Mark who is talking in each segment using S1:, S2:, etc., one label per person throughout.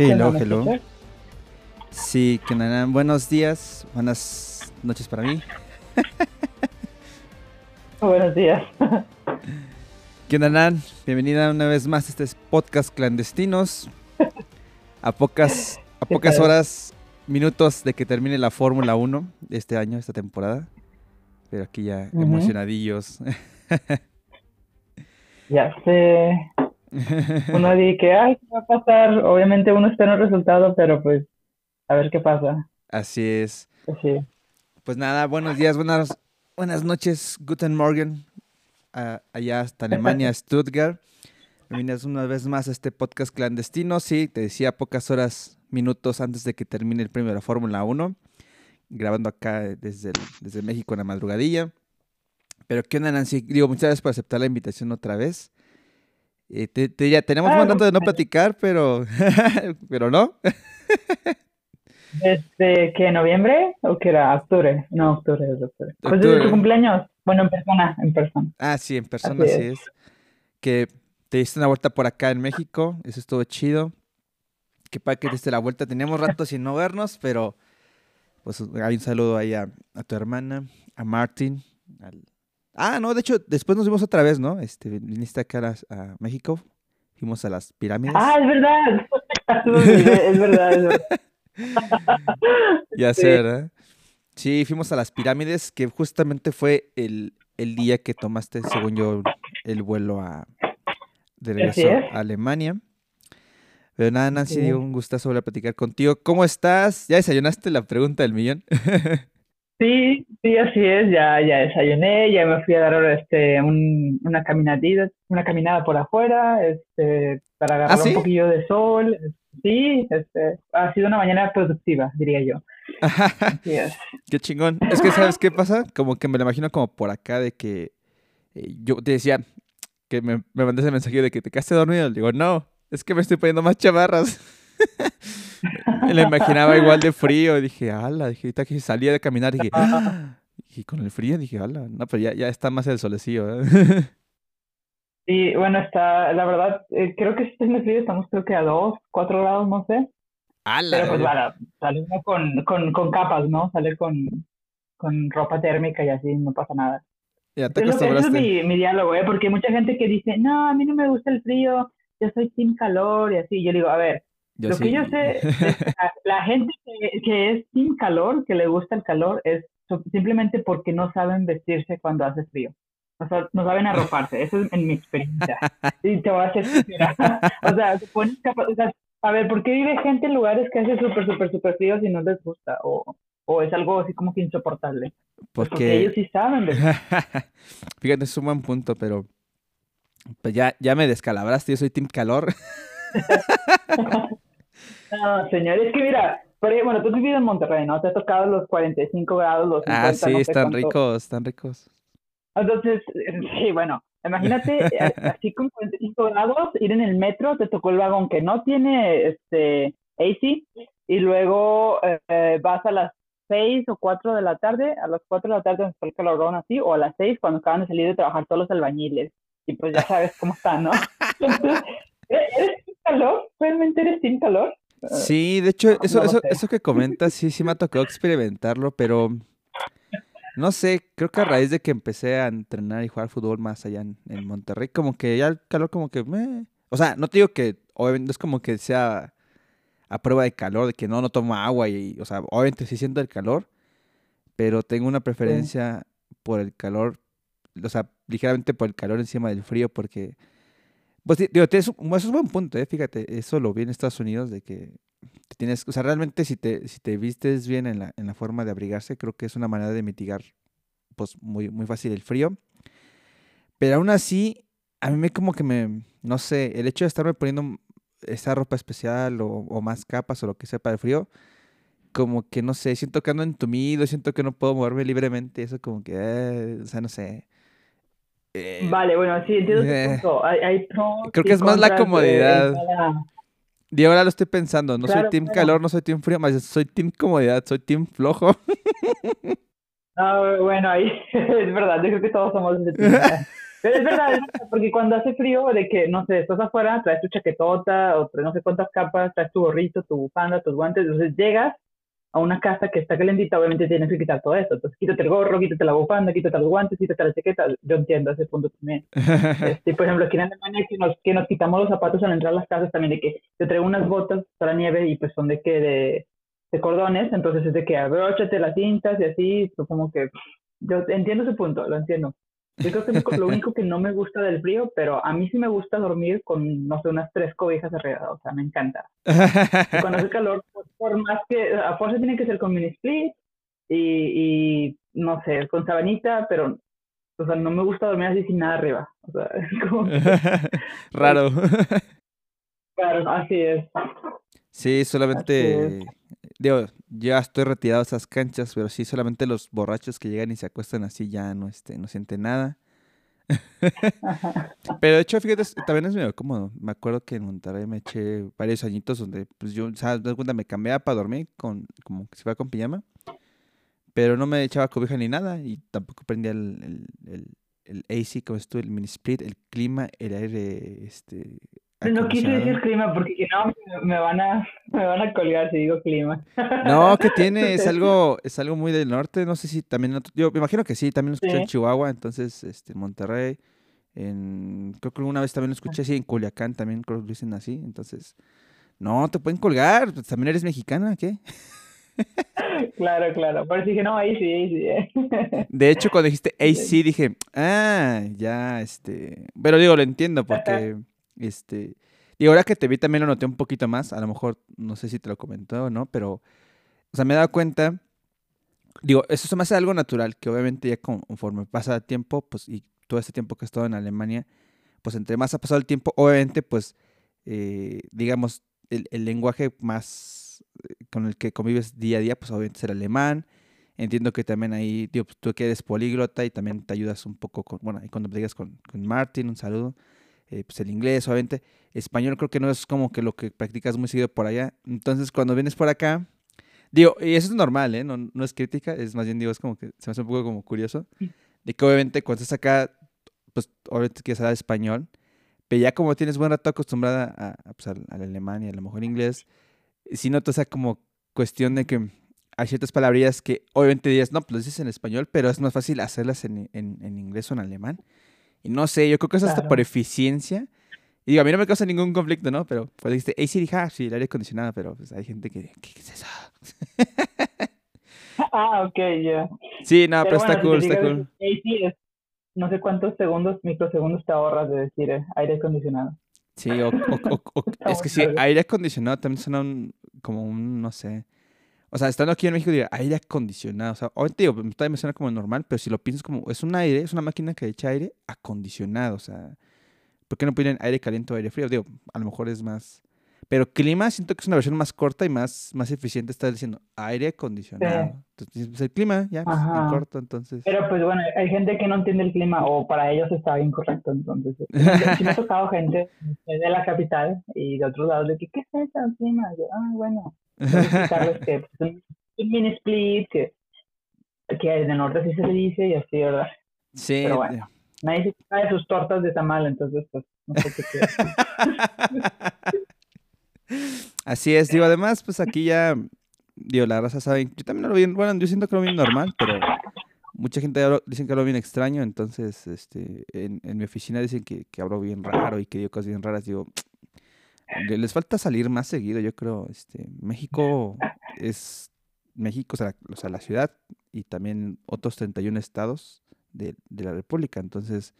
S1: Hello, hello. Sí, que buenos días, buenas noches para mí.
S2: buenos días.
S1: ¿Qué onda, Bienvenida una vez más a este podcast clandestinos. A pocas, a pocas horas, minutos de que termine la Fórmula 1 de este año, esta temporada. Pero aquí ya emocionadillos.
S2: ya sé. Uno dice que, ay, ¿qué va a pasar? Obviamente uno espera el resultado, pero pues a ver qué pasa.
S1: Así es. Pues nada, buenos días, buenas, buenas noches, Guten Morgen, allá hasta Alemania, Stuttgart. Bienvenidos una vez más a este podcast clandestino. Sí, te decía pocas horas, minutos antes de que termine el premio de la Fórmula 1, grabando acá desde, desde México en la madrugadilla. Pero qué onda, Nancy, digo, muchas gracias por aceptar la invitación otra vez. Eh, te, ya tenemos un mandato de no platicar, pero, pero no.
S2: ¿Desde qué? ¿Noviembre? ¿O que era? ¿Octubre? No, octubre es octubre. Pues desde tu cumpleaños. Bueno, en persona, en persona.
S1: Ah, sí, en persona, así, es. Que te diste una vuelta por acá en México, eso estuvo chido. Que para que te diste la vuelta. Teníamos rato sin no vernos, pero pues hay un saludo ahí a, a tu hermana, a Martin, al, Ah, no, de hecho, después nos vimos otra vez, ¿no? Este, viniste acá a, México, fuimos a las pirámides.
S2: Ah, es verdad. es verdad, es verdad.
S1: ya sé, ¿verdad? Sí, fuimos a las pirámides, que justamente fue el, día que tomaste, según yo, el vuelo a de regreso a Alemania. Pero nada, Nancy, un gustazo volver a platicar contigo. ¿Cómo estás? ¿Ya desayunaste la pregunta del millón?
S2: Sí, sí, así es, ya, ya desayuné, ya me fui a dar este, una caminadita, una caminada por afuera, este, para ¿Ah, agarrar un poquillo de sol. Sí, este, ha sido una mañana productiva, diría yo.
S1: Qué chingón. Es que, ¿sabes qué pasa? Como que me lo imagino como por acá de que eh, yo te decía que me, me mandaste el mensaje de que te quedaste dormido. Le digo, no, es que me estoy poniendo más chamarras. Me la imaginaba igual de frío. Dije, ala, dije, ahorita que salía de caminar, dije, y con el frío dije, ala, no, pero ya, ya está más el solecillo. ¿eh?
S2: Sí, bueno, está, la verdad, eh, creo que este es frío, estamos creo que a 2, 4 grados, no sé.
S1: Ala,
S2: pero pues bueno, salimos con, con, con capas, ¿no? Sale con, con ropa térmica y así, no pasa nada.
S1: Ya te Eso es
S2: mi, mi diálogo, ¿eh? Porque hay mucha gente que dice, no, a mí no me gusta el frío, yo soy sin calor y así. Yo digo, a ver, lo que yo sé, la gente que, es sin calor, que le gusta el calor, es simplemente porque no saben vestirse cuando hace frío. O sea, no saben arroparse. Eso es en mi experiencia. Y te voy a hacer O sea, o sea, a ver, ¿por qué vive gente en lugares que hace súper, súper, súper frío si no les gusta? O, o es algo así como que insoportable. Pues porque, ellos sí saben
S1: Fíjate, es un buen punto, pero pues ya, ya me descalabraste. Yo soy Team Calor.
S2: No, señor, es que mira, pero, bueno, tú vives en Monterrey, ¿no? Te ha tocado los 45 grados, los 50,
S1: Ah, sí, están ricos, están ricos.
S2: Entonces, sí, bueno, imagínate, eh, así con 45 grados, ir en el metro, te tocó el vagón que no tiene este AC, y luego eh, vas a las 6 o 4 de la tarde, a las 4 de la tarde está el calorón así, o a las 6 cuando acaban de salir de trabajar todos los albañiles, y pues ya sabes cómo está, ¿no? Entonces, ¿eres sin calor? ¿Realmente eres sin calor?
S1: Sí, de hecho, eso, eso, eso que comentas, sí, sí me ha tocado experimentarlo, pero No sé, creo que a raíz de que empecé a entrenar y jugar fútbol más allá en, Monterrey, como que ya el calor como que... O sea, no te digo que obviamente es como que sea a prueba de calor, de que no, no tomo agua y, o sea, obviamente sí siento el calor, pero tengo una preferencia por el calor, o sea, ligeramente por el calor encima del frío, porque, pues, digo, eso es un buen punto, ¿eh? fíjate, eso lo vi en Estados Unidos, de que tienes, o sea, realmente si te, si te vistes bien en la, en la forma de abrigarse, creo que es una manera de mitigar, pues, muy, muy fácil el frío. Pero aún así, a mí me como que me, no sé, el hecho de estarme poniendo esa ropa especial o, más capas o lo que sea para el frío, como que no sé, siento que ando entumido, siento que no puedo moverme libremente, eso como que, eh, o sea, no sé.
S2: Eh, vale, bueno, sí, entiendo eh,
S1: Creo que es más la comodidad. Y ahora lo estoy pensando, no soy team calor, no soy team frío, más soy team comodidad, soy team flojo.
S2: Ah, bueno, ahí es verdad, yo creo que todos somos Pero es verdad, porque cuando hace frío, de que, no sé, estás afuera, traes tu chaquetota, o no sé cuántas capas, traes tu gorrito, tu bufanda, tus guantes, entonces llegas a una casa que está calentita, obviamente tienes que quitar todo eso. Entonces, quítate el gorro, quítate la bufanda, quítate los guantes, quítate la chaqueta. Yo entiendo ese punto también. Este, por ejemplo, aquí en Alemania, que nos, que nos quitamos los zapatos al entrar a las casas también, de que te traigo unas botas para nieve y pues son de que de, de cordones, entonces es de que abróchate las cintas y así, como que yo entiendo ese punto, lo entiendo. Yo creo que lo único que no me gusta del frío, pero a mí sí me gusta dormir con, no sé, unas tres cobijas alrededor, o sea, me encanta. cuando hace calor, por, más que, a fuerza tiene que ser con mini split y, y, no sé, con sabanita, pero, o sea, no me gusta dormir así sin nada arriba. O sea, es como...
S1: Raro.
S2: Claro, así es.
S1: Sí, solamente, digo, ya estoy retirado de esas canchas, pero sí, solamente los borrachos que llegan y se acuestan así ya no, este, no sienten nada. pero de hecho, fíjate, también es medio cómodo. Me acuerdo que en Monterrey me eché varios añitos donde, pues yo, ¿sabes? Cuenta, me cambiaba para dormir, con, como si fuera con pijama, pero no me echaba cobija ni nada y tampoco prendía el, el, el, AC, como estuvo, el mini split, el clima, el aire, este,
S2: no quise decir clima porque no me van a me van a colgar si digo clima.
S1: No, que tiene es algo es algo muy del norte, no sé si también yo me imagino que sí, también lo escuché en Chihuahua, entonces este en Monterrey, en creo que alguna vez también lo escuché así en Culiacán también creo que lo dicen así, entonces no, te pueden colgar, pues, también eres mexicana, ¿qué?
S2: Claro, claro. Por eso dije, no, ahí sí, ahí sí.
S1: Eh. De hecho, cuando dijiste AC, dije, ah, ya, este. Pero digo, lo entiendo, porque este, y ahora que te vi también lo noté un poquito más, a lo mejor no sé si te lo comentó o no, pero, o sea, me he dado cuenta, digo, eso se me hace algo natural, que obviamente ya conforme pasa el tiempo, pues, y todo este tiempo que he estado en Alemania, pues entre más ha pasado el tiempo, obviamente, pues, eh, digamos, el, lenguaje más eh, con el que convives día a día, pues obviamente es el alemán. Entiendo que también ahí, digo, pues, tú que eres políglota y también te ayudas un poco con, bueno, ahí cuando digas con, con Martin, un saludo. Eh, pues el inglés, obviamente. Español creo que no es como que lo que practicas muy seguido por allá. Entonces, cuando vienes por acá, digo, y eso es normal, ¿eh? No, no es crítica, es más bien, digo, es como que se me hace un poco como curioso. De que obviamente cuando estás acá, pues obviamente quieres hablar español, pero ya como tienes buen rato acostumbrada a, pues, al, alemán y a lo mejor inglés, si notas esa como cuestión de que hay ciertas palabrillas que obviamente dices, no, pues lo dices en español, pero es más fácil hacerlas en, en, en inglés o en alemán. Y no sé, yo creo que es hasta por eficiencia. Y digo, a mí no me causa ningún conflicto, ¿no? Pero pues dijiste, AC dije, ah, sí, el aire acondicionado, pero pues hay gente que, ¿qué, es eso?
S2: ah, ok, ya.
S1: Sí, no, pero, está cool, está cool.
S2: AC es, no sé cuántos segundos, microsegundos te ahorras de decir eh, aire acondicionado.
S1: Sí, o, o, es que sí, aire acondicionado también suena como un, no sé, o sea, estando aquí en México, digo, aire acondicionado. O sea, obviamente digo, todavía me suena como normal, pero si lo piensas como, es un aire, es una máquina que echa aire acondicionado. O sea, ¿por qué no ponen aire caliente o aire frío? Digo, a lo mejor es más. Pero clima, siento que es una versión más corta y más, más eficiente estar diciendo aire acondicionado. Entonces, pues, el clima ya, pues, en corto, entonces.
S2: Pero pues bueno, hay gente que no entiende el clima o para ellos está incorrecto, entonces. sí me ha tocado gente de la capital y de otros lados de que, ¿qué es eso clima? Yo, ah, bueno que pues, un mini split, que, que en el norte sí se le dice y así, ¿verdad?
S1: Sí.
S2: Pero bueno, nadie se sabe sus tortas de tamal, entonces pues no sé qué
S1: Así es, digo, además, pues aquí ya, digo, la raza sabe, yo también lo vi, bueno, yo siento que lo vi normal, pero mucha gente dicen que hablo bien extraño, entonces este, en, mi oficina dicen que, que, hablo bien raro y que digo cosas bien raras. Digo, les falta salir más seguido, yo creo. Este, México es México, o sea, la ciudad y también otros 31 estados de, de la República. Entonces,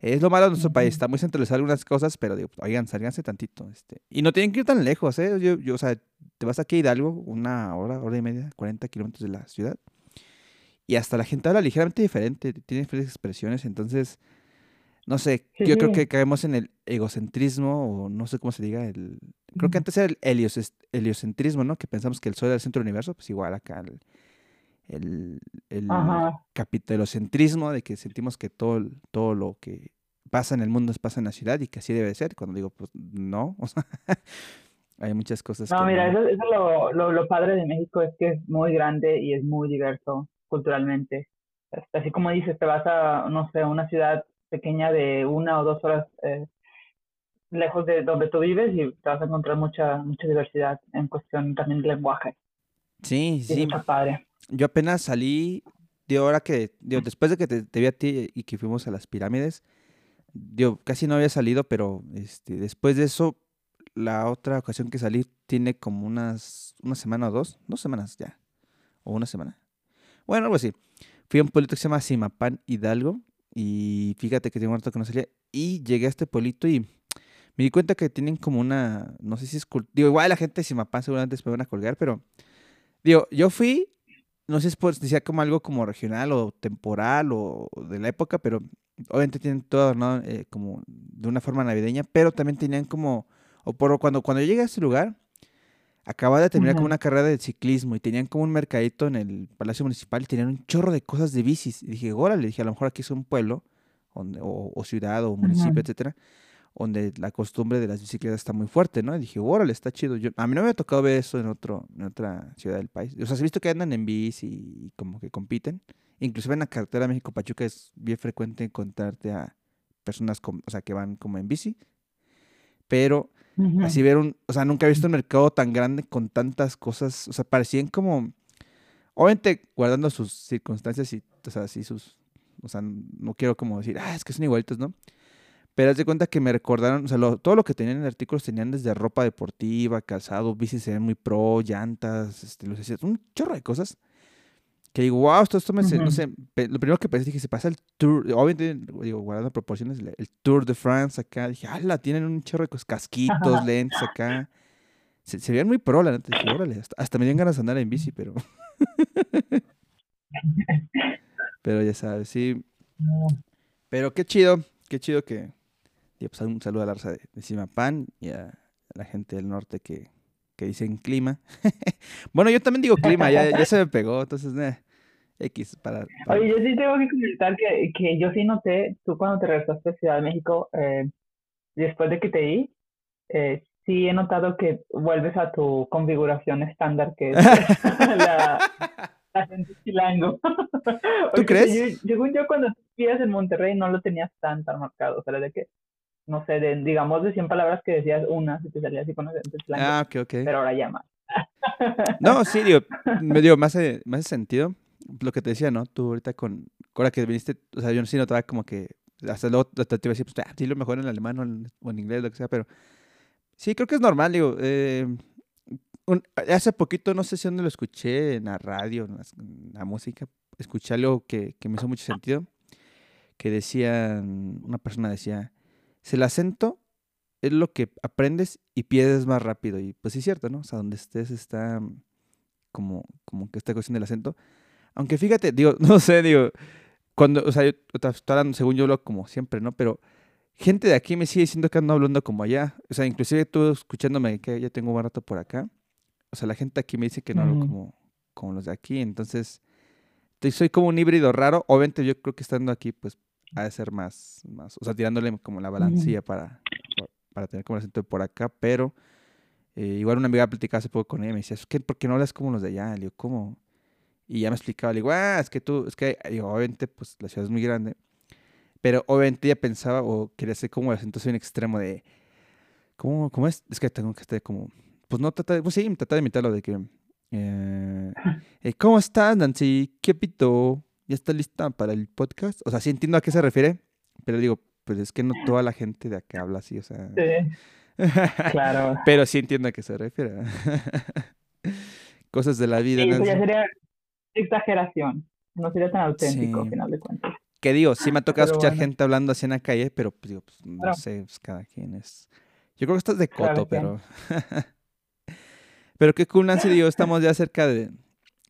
S1: es lo malo de nuestro país, está muy centralizado algunas cosas, pero digo, oigan, sálganse tantito. Este. Y no tienen que ir tan lejos, ¿eh? Yo, yo, o sea, te vas aquí a Hidalgo, una hora, hora y media, 40 kilómetros de la ciudad. Y hasta la gente habla ligeramente diferente, tiene diferentes expresiones, entonces, no sé, yo creo que caemos en el egocentrismo, o no sé cómo se diga, el... Creo que antes era el heliocentrismo, ¿no? Que pensamos que el sol era el centro del universo, pues igual acá el, el, el capitalocentrismo de que sentimos que todo, todo lo que pasa en el mundo pasa en la ciudad y que así debe ser. Cuando digo, pues no, o sea, hay muchas cosas.
S2: No, mira, eso, eso lo, lo, lo, padre de México es que es muy grande y es muy diverso culturalmente. Así como dices, te vas a, no sé, una ciudad pequeña de una o dos horas eh, lejos de donde tú vives y te vas a encontrar mucha mucha diversidad en cuestión también de lenguaje.
S1: Sí, sí. padre. Yo apenas salí, de ahora que, después de que te, vi a ti y que fuimos a las pirámides, yo casi no había salido, pero este, después de eso, la otra ocasión que salí tiene como unas, una semana o dos, dos semanas ya, o una semana. Bueno, algo así. Fui a un pueblito que se llama Simapán Hidalgo, y fíjate que tengo un rato que no salía, y llegué a este pueblito y me di cuenta que tienen como una, no sé si es, digo, igual la gente de Simapán seguramente se van a colgar, pero, digo, yo fui no sé si decía como algo como regional o temporal o de la época, pero obviamente tienen todo ¿no? Eh, como de una forma navideña, pero también tenían como, o por cuando, cuando yo llegué a ese lugar, acababa de terminar como una carrera de ciclismo y tenían como un mercadito en el Palacio Municipal y tenían un chorro de cosas de bicis. Y dije, órale, dije, a lo mejor aquí es un pueblo o, ciudad o municipio, etcétera, donde la costumbre de las bicicletas está muy fuerte, ¿no? Y dije, órale, está chido. Yo, a mí no me había tocado ver eso en, otro, en otra ciudad del país. O sea, se ha visto que andan en bici y como que compiten. Inclusive en la carretera México-Pachuca es bien frecuente encontrarte a personas o sea, que van como en bici. Pero así ver un, o sea, nunca he visto un mercado tan grande con tantas cosas. O sea, parecían como, obviamente guardando sus circunstancias y, o sea, así sus, o sea, no quiero como decir, ah, es que son igualitos, ¿no? Pero haz de cuenta que me recordaron, o sea, todo lo que tenían en artículos tenían desde ropa deportiva, calzado, bicis se ven muy pro, llantas, este, luces, un chorro de cosas. Que digo, wow, esto, esto me, no sé, lo primero que pensé, dije, se pasa el tour, obviamente, digo, guardando proporciones, el, Tour de France acá, dije, ala, tienen un chorro de casquitos, lentes acá. Se, se veían muy pro, la neta, dije, órale, hasta, me dieron ganas de andar en bici, pero... pero ya sabes, sí. Pero qué chido, qué chido que, y pues un saludo a la raza de, Simapán y a la gente del norte que, que dicen clima. bueno, yo también digo clima, ya, ya se me pegó, entonces, eh, X para,
S2: Oye, yo sí tengo que comentar que, que yo sí noté, tú cuando te regresaste a Ciudad de México, eh, después de que te di, eh, sí he notado que vuelves a tu configuración estándar, que es la, la gente chilango.
S1: ¿Tú crees?
S2: Yo, yo, cuando vivías en Monterrey no lo tenías tan, tan marcado, o sea, de que no sé, de, digamos de 100 palabras que decías una, si te salía así con acento
S1: Ah, ok, ok.
S2: Pero ahora ya más.
S1: no, sí, digo, me dio más, más sentido lo que te decía, ¿no? Tú ahorita con, ahora que viniste, o sea, yo sí notaba como que, hasta luego te iba a decir, pues, ah, sí, lo mejor en alemán o en, inglés, lo que sea, pero sí, creo que es normal, digo, eh, hace poquito, no sé si dónde lo escuché, en la radio, en la, música, escuché algo que, que me hizo mucho sentido, que decían, una persona decía, el acento es lo que aprendes y pierdes más rápido. Y pues sí es cierto, ¿no? O sea, donde estés está como, como que esta cuestión del acento. Aunque fíjate, digo, no sé, digo, cuando, o sea, yo estoy hablando, según yo lo como siempre, ¿no? Pero gente de aquí me sigue diciendo que ando hablando como allá. O sea, inclusive tú escuchándome que ya tengo un rato por acá. O sea, la gente aquí me dice que no hablo como, como los de aquí. Entonces, soy como un híbrido raro. Obviamente yo creo que estando aquí, pues ha de ser más, más, o sea, tirándole como la balancilla para, para tener como el acento por acá, pero eh, igual una amiga platicaba hace poco con ella y me decía, ¿qué, ¿por qué no hablas como los de allá? Le digo, ¿cómo? Y ya me explicaba, le digo, ah, es que tú, es que, digo, obviamente, pues la ciudad es muy grande, pero obviamente ella pensaba o quería hacer como el acento así un extremo de, ¿cómo, cómo es? Es que tengo que estar como, pues no trata, pues sí, trata de imitarlo de que, eh, ¿cómo estás, Nancy? ¿Qué pito? ¿Ya está lista para el podcast? O sea, sí entiendo a qué se refiere, pero digo, pues es que no toda la gente de acá habla así, o sea.
S2: Sí. claro.
S1: pero sí entiendo a qué se refiere. Cosas de la vida.
S2: Sí, eso ya sería exageración. No sería tan auténtico, al final de cuentas.
S1: Que digo, sí me ha tocado escuchar gente hablando así en la calle, pero pues digo, pues, no sé, pues, cada quien es. Yo creo que estás de coto, pero. pero qué cool, Nancy, digo, estamos ya cerca de,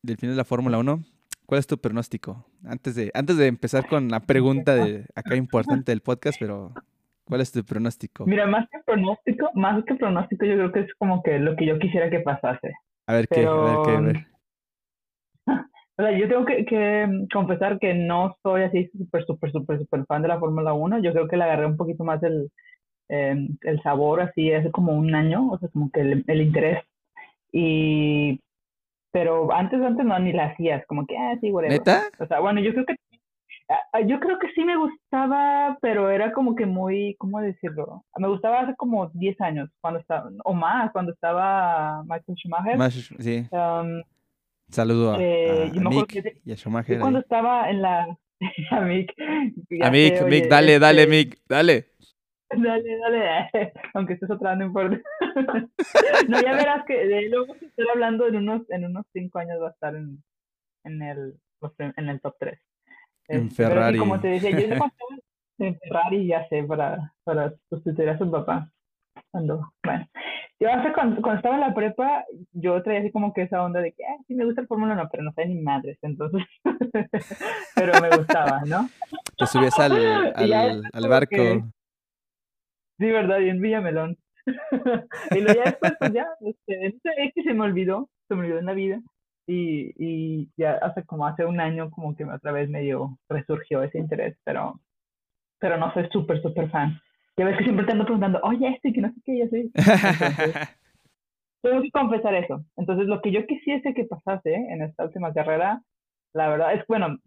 S1: del final de la Fórmula 1. ¿Cuál es tu pronóstico? Antes de, antes de empezar con la pregunta de acá importante del podcast, pero ¿cuál es tu pronóstico?
S2: Mira, más que pronóstico, más que pronóstico, yo creo que es como que lo que yo quisiera que pasase.
S1: A ver qué, a ver qué, a ver.
S2: O sea, yo tengo que, que, confesar que no soy así súper, súper, súper, súper fan de la Fórmula 1. Yo creo que le agarré un poquito más el, em, el sabor así hace como un año, o sea, como que el, el interés. Y, pero antes, antes no, ni la hacías, como que, ah, sí, whatever.
S1: ¿Neta?
S2: O sea, bueno, yo creo que, ah, yo creo que sí me gustaba, pero era como que muy, ¿cómo decirlo? Me gustaba hace como 10 años, cuando estaba, o más, cuando estaba Michael Schumacher.
S1: sí. Um, Saludo a, eh, Mick y a Schumacher.
S2: cuando estaba en la... a Mick.
S1: A Mick, Mick, dale, dale, este Mick, dale.
S2: Dale, dale, aunque estés otra no importa. no, ya verás que de luego que estoy hablando en unos, en unos cinco años va a estar en, en, el, en el top 3.
S1: En este, Ferrari.
S2: como te decía, yo en Ferrari ya sé para, para sustituir a su papá. Cuando, bueno, yo hace cuando, cuando, estaba en la prepa, yo traía así como que esa onda de que, ah, sí me gusta el Fórmula 1, pero no sé ni madres, entonces, pero me gustaba, ¿no?
S1: Te subías al, al, al barco.
S2: Sí, verdad, y en Villamelón. y luego ya después, pues ya, este, es que se me olvidó, se me olvidó en la vida. Y, y ya hace como hace un año como que otra vez medio resurgió ese interés, pero, pero no soy súper, súper fan. Ya ves que siempre te ando preguntando, oye, este, que no sé qué, ya sé. tengo que confesar eso. Entonces, lo que yo quisiese que pasase en esta última carrera, la verdad es, bueno,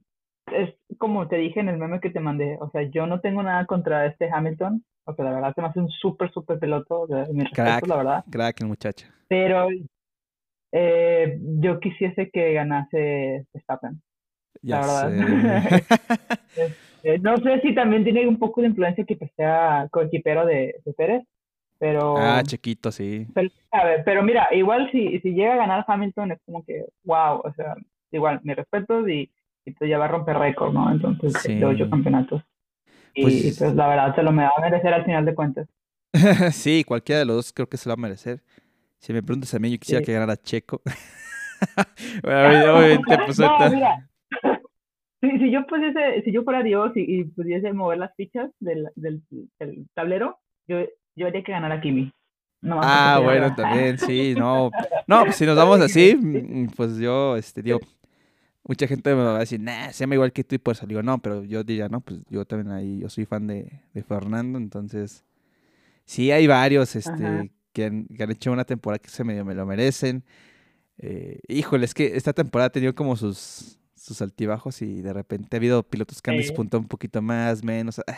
S2: es como te dije en el meme que te mandé. O sea, yo no tengo nada contra este Hamilton, porque la verdad se me hace un súper, súper piloto. mi crack, la verdad.
S1: Crack el muchacho.
S2: Pero eh, yo quisiese que ganase Verstappen. Ya la verdad. Eh, no sé si también tiene un poco de influencia que sea coequipero de, de Pérez, pero...
S1: Ah, chiquito, sí.
S2: Pero, a ver, pero mira, igual si, si llega a ganar Hamilton es como que, wow, o sea, igual, mi respeto y, y pues ya va a romper récord, ¿no? Entonces, sí. de ocho campeonatos. Y pues, pues, la verdad se lo me va a merecer al final de cuentas.
S1: sí, cualquiera de los dos creo que se lo va a merecer. Si me preguntas a mí, yo quisiera que ganara Checo. bueno, obviamente,
S2: pues no, mira, si, yo pudiese, si yo fuera Dios y, pudiese mover las fichas del, del, tablero, yo, yo haría que ganara Kimi.
S1: ah, bueno, también, sí, no. No, pues si nos vamos así, mm, pues yo, este, digo, mucha gente me va a decir, nah, se llama igual que tú y por eso digo, no, pero yo diría, no, pues yo también ahí, yo soy fan de, de Fernando, entonces, sí hay varios, este, que han, que han, hecho una temporada que se medio me lo merecen. Eh, híjole, es que esta temporada ha tenido como sus, sus altibajos y de repente ha habido pilotos que han despuntado un poquito más, menos. Ah.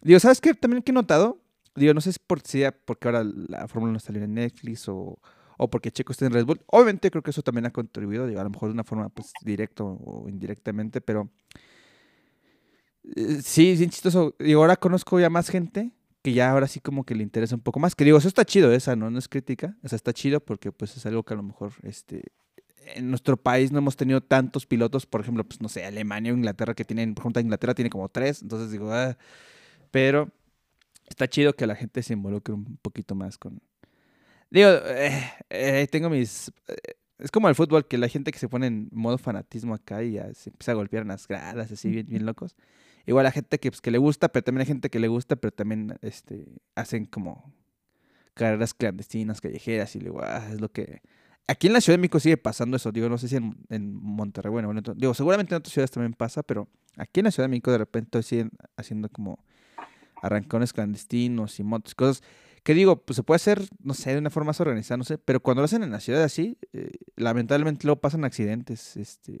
S1: Digo, ¿sabes qué? También que he notado, digo, no sé si por, si porque ahora la Fórmula no salió en Netflix o, o porque Checo está en Red Bull. Obviamente creo que eso también ha contribuido, digo, a lo mejor de una forma pues directa o indirectamente, pero eh, sí, bien chistoso. Digo, ahora conozco ya más gente que ya ahora sí como que le interesa un poco más. Que digo, eso está chido, esa no, no es crítica. O sea, está chido porque pues es algo que a lo mejor este, en nuestro país no hemos tenido tantos pilotos, por ejemplo, pues no sé, Alemania o Inglaterra que tienen, por ejemplo, Inglaterra tiene como tres, entonces digo, ah, pero está chido que la gente se involucre un poquito más con... Digo, eh, eh, tengo mis... Eh, es como el fútbol, que la gente que se pone en modo fanatismo acá y ya se empieza a golpear en las gradas, así bien, bien locos. Igual la gente que, pues, que le gusta, pero también hay gente que le gusta, pero también este, hacen como carreras clandestinas, callejeras, y luego, ah, es lo que Aquí en la Ciudad de México sigue pasando eso, digo, no sé si en, en Monterrey, bueno, digo, seguramente en otras ciudades también pasa, pero aquí en la Ciudad de México de repente siguen haciendo como arrancones clandestinos y motos, cosas que digo, pues se puede hacer, no sé, de una forma más organizada, no sé, pero cuando lo hacen en la ciudad así, eh, lamentablemente luego pasan accidentes, este,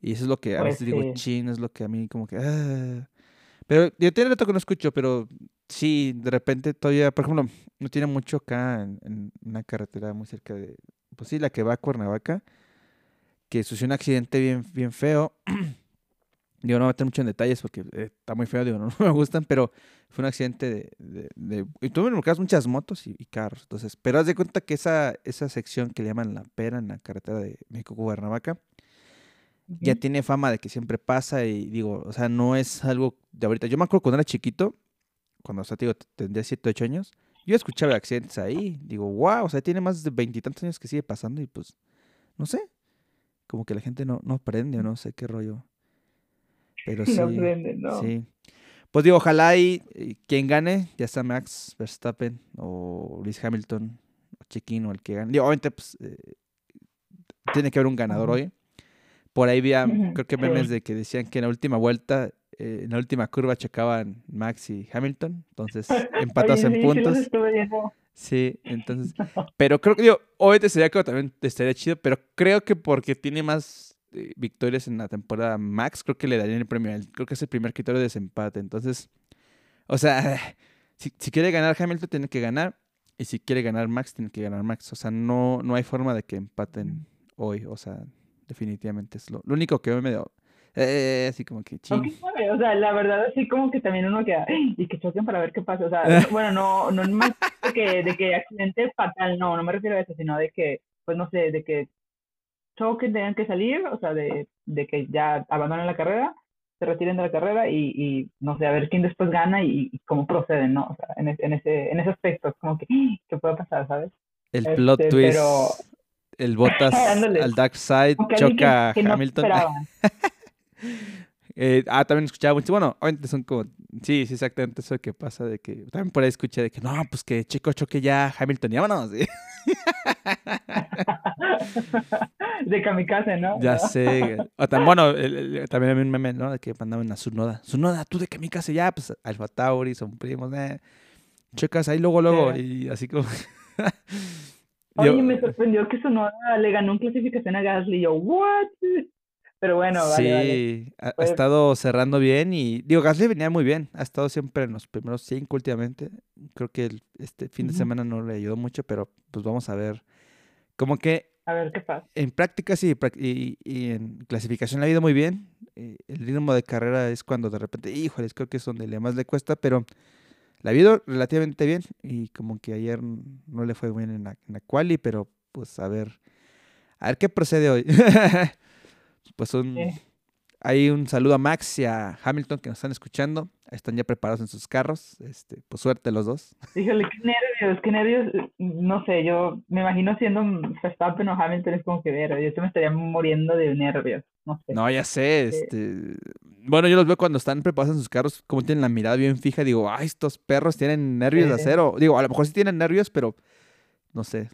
S1: y eso es lo que a pues veces digo, chin, es lo que a mí como que, ah. Pero yo tiene rato que no escucho, pero sí, de repente todavía, por ejemplo, no tiene mucho acá en una carretera muy cerca de, pues sí, la que va a Cuernavaca, que sucedió un accidente bien, bien feo. digo, no voy a meter mucho en detalles porque eh, está muy feo, digo, no, me gustan, pero fue un accidente de... de, y tuve muchas motos y, carros, entonces, pero haz de cuenta que esa, esa sección que le llaman La Pera en la carretera de México-Cuernavaca, ya tiene fama de que siempre pasa y digo, o sea, no es algo de ahorita. Yo me acuerdo cuando era chiquito, cuando, o sea, digo, tendría 7, 8 años, yo escuchaba accidentes ahí, digo, wow, o sea, tiene más de veintitantos años que sigue pasando y pues, no sé, como que la gente no, no aprende o no sé qué rollo. Pero sí. No aprende, no. Sí. Pues digo, ojalá y, quien gane, ya sea Max Verstappen o Luis Hamilton o Chiquín o el que gane. Digo, obviamente, pues, eh, tiene que haber un ganador hoy. Por ahí había, creo que memes de que decían que en la última vuelta, eh, en la última curva checaban Max y Hamilton, entonces empatas en puntos. Sí, entonces, pero creo que, digo, obviamente sería que también estaría chido, pero creo que porque tiene más eh, victorias en la temporada Max, creo que le darían el premio. Creo que es el primer criterio de desempate. Entonces, o sea, si, si, quiere ganar Hamilton, tiene que ganar. Y si quiere ganar Max, tiene que ganar Max. O sea, no, no hay forma de que empaten hoy. O sea, definitivamente es lo, único que me dio. Eh, así como que
S2: ching. O sea, la verdad, así como que también uno queda y que choquen para ver qué pasa. O sea, bueno, no, no más de que, de que accidente fatal, no, no me refiero a eso, sino de que, pues no sé, de que choquen, tengan que salir, o sea, de, de que ya abandonen la carrera, se retiren de la carrera y, y no sé, a ver quién después gana y, cómo proceden, ¿no? O sea, en, en, ese, en ese aspecto, como que, ¿qué puede pasar, sabes?
S1: El plot este, twist. Pero, el Botas al Dark Side, choca a Hamilton. eh, ah, también escuchaba mucho. Bueno, obviamente son como. Sí, sí, exactamente eso que pasa. De que también por ahí escuché de que no, pues que chico choque ya Hamilton, ya vámonos.
S2: de kamikaze, ¿no?
S1: Ya sé. O tan, bueno, también había un meme, ¿no? De que mandaban a su noda. Su noda, tú de kamikaze, ya, pues Alfa Tauri, son primos, eh. Checas ahí luego, luego. Y así como.
S2: Oye, me sorprendió que Sonora le ganó en clasificación a Gasly. Yo, ¿what? Pero bueno, vale,
S1: Sí, Ha, pues estado cerrando bien y digo, Gasly venía muy bien, ha estado siempre en los primeros cinco últimamente. Creo que este fin de semana no le ayudó mucho, pero pues vamos a ver. Como que...
S2: A ver qué pasa.
S1: En práctica sí, y, y en clasificación le ha ido muy bien. Eh, el ritmo de carrera es cuando de repente, híjoles, creo que es donde le más le cuesta, pero la ha ido relativamente bien y como que ayer no le fue bien en la, en quali, pero pues a ver, a ver qué procede hoy. pues un, hay un saludo a Max y a Hamilton que nos están escuchando. Están ya preparados en sus carros. Este, pues suerte los dos.
S2: Híjole, qué nervios, qué nervios. No sé, yo me imagino siendo Verstappen o Hamilton es como que ver, yo me estaría muriendo de nervios. No sé.
S1: No, ya sé, este bueno, yo los veo cuando están preparados en sus carros, como tienen la mirada bien fija. Digo, ay, estos perros tienen nervios de acero. Digo, a lo mejor sí tienen nervios, pero no sé.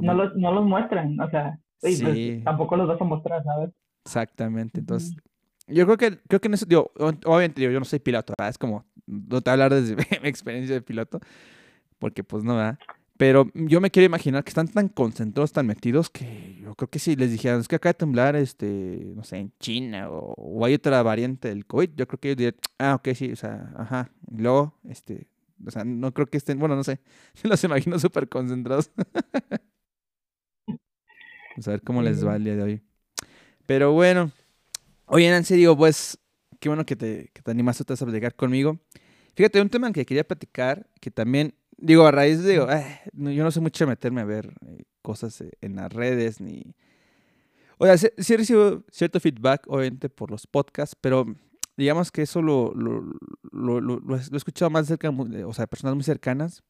S2: no, los, no los muestran, o sea, pues, tampoco los vas a mostrar, ¿sabes?
S1: Exactamente. Entonces, yo creo que, creo que en eso, digo, obviamente digo, yo no soy piloto, ¿verdad? Es como, no te hablar desde mi experiencia de piloto, porque pues no, ¿verdad? Pero yo me quiero imaginar que están tan concentrados, tan metidos, que yo creo que si les dijeran, es que acaba de temblar, este, no sé, en China, o, hay otra variante del COVID, yo creo que ellos dirían, ah, ok, sí, o sea, ajá. Y luego, este, o sea, no creo que estén, bueno, no sé, los imagino súper concentrados. Vamos a ver cómo les va el día de hoy. Pero bueno, oye, Nancy, digo, pues, qué bueno que te, que te animaste a platicar conmigo. Fíjate, un tema que quería platicar, que también Digo, a raíz de, digo, eh, yo no sé mucho meterme a ver eh, cosas eh, en las redes ni... O sea, sí, sí, recibo cierto feedback, obviamente, por los podcasts, pero digamos que eso lo, lo, lo, lo, he escuchado más cerca, o sea, personas muy cercanas,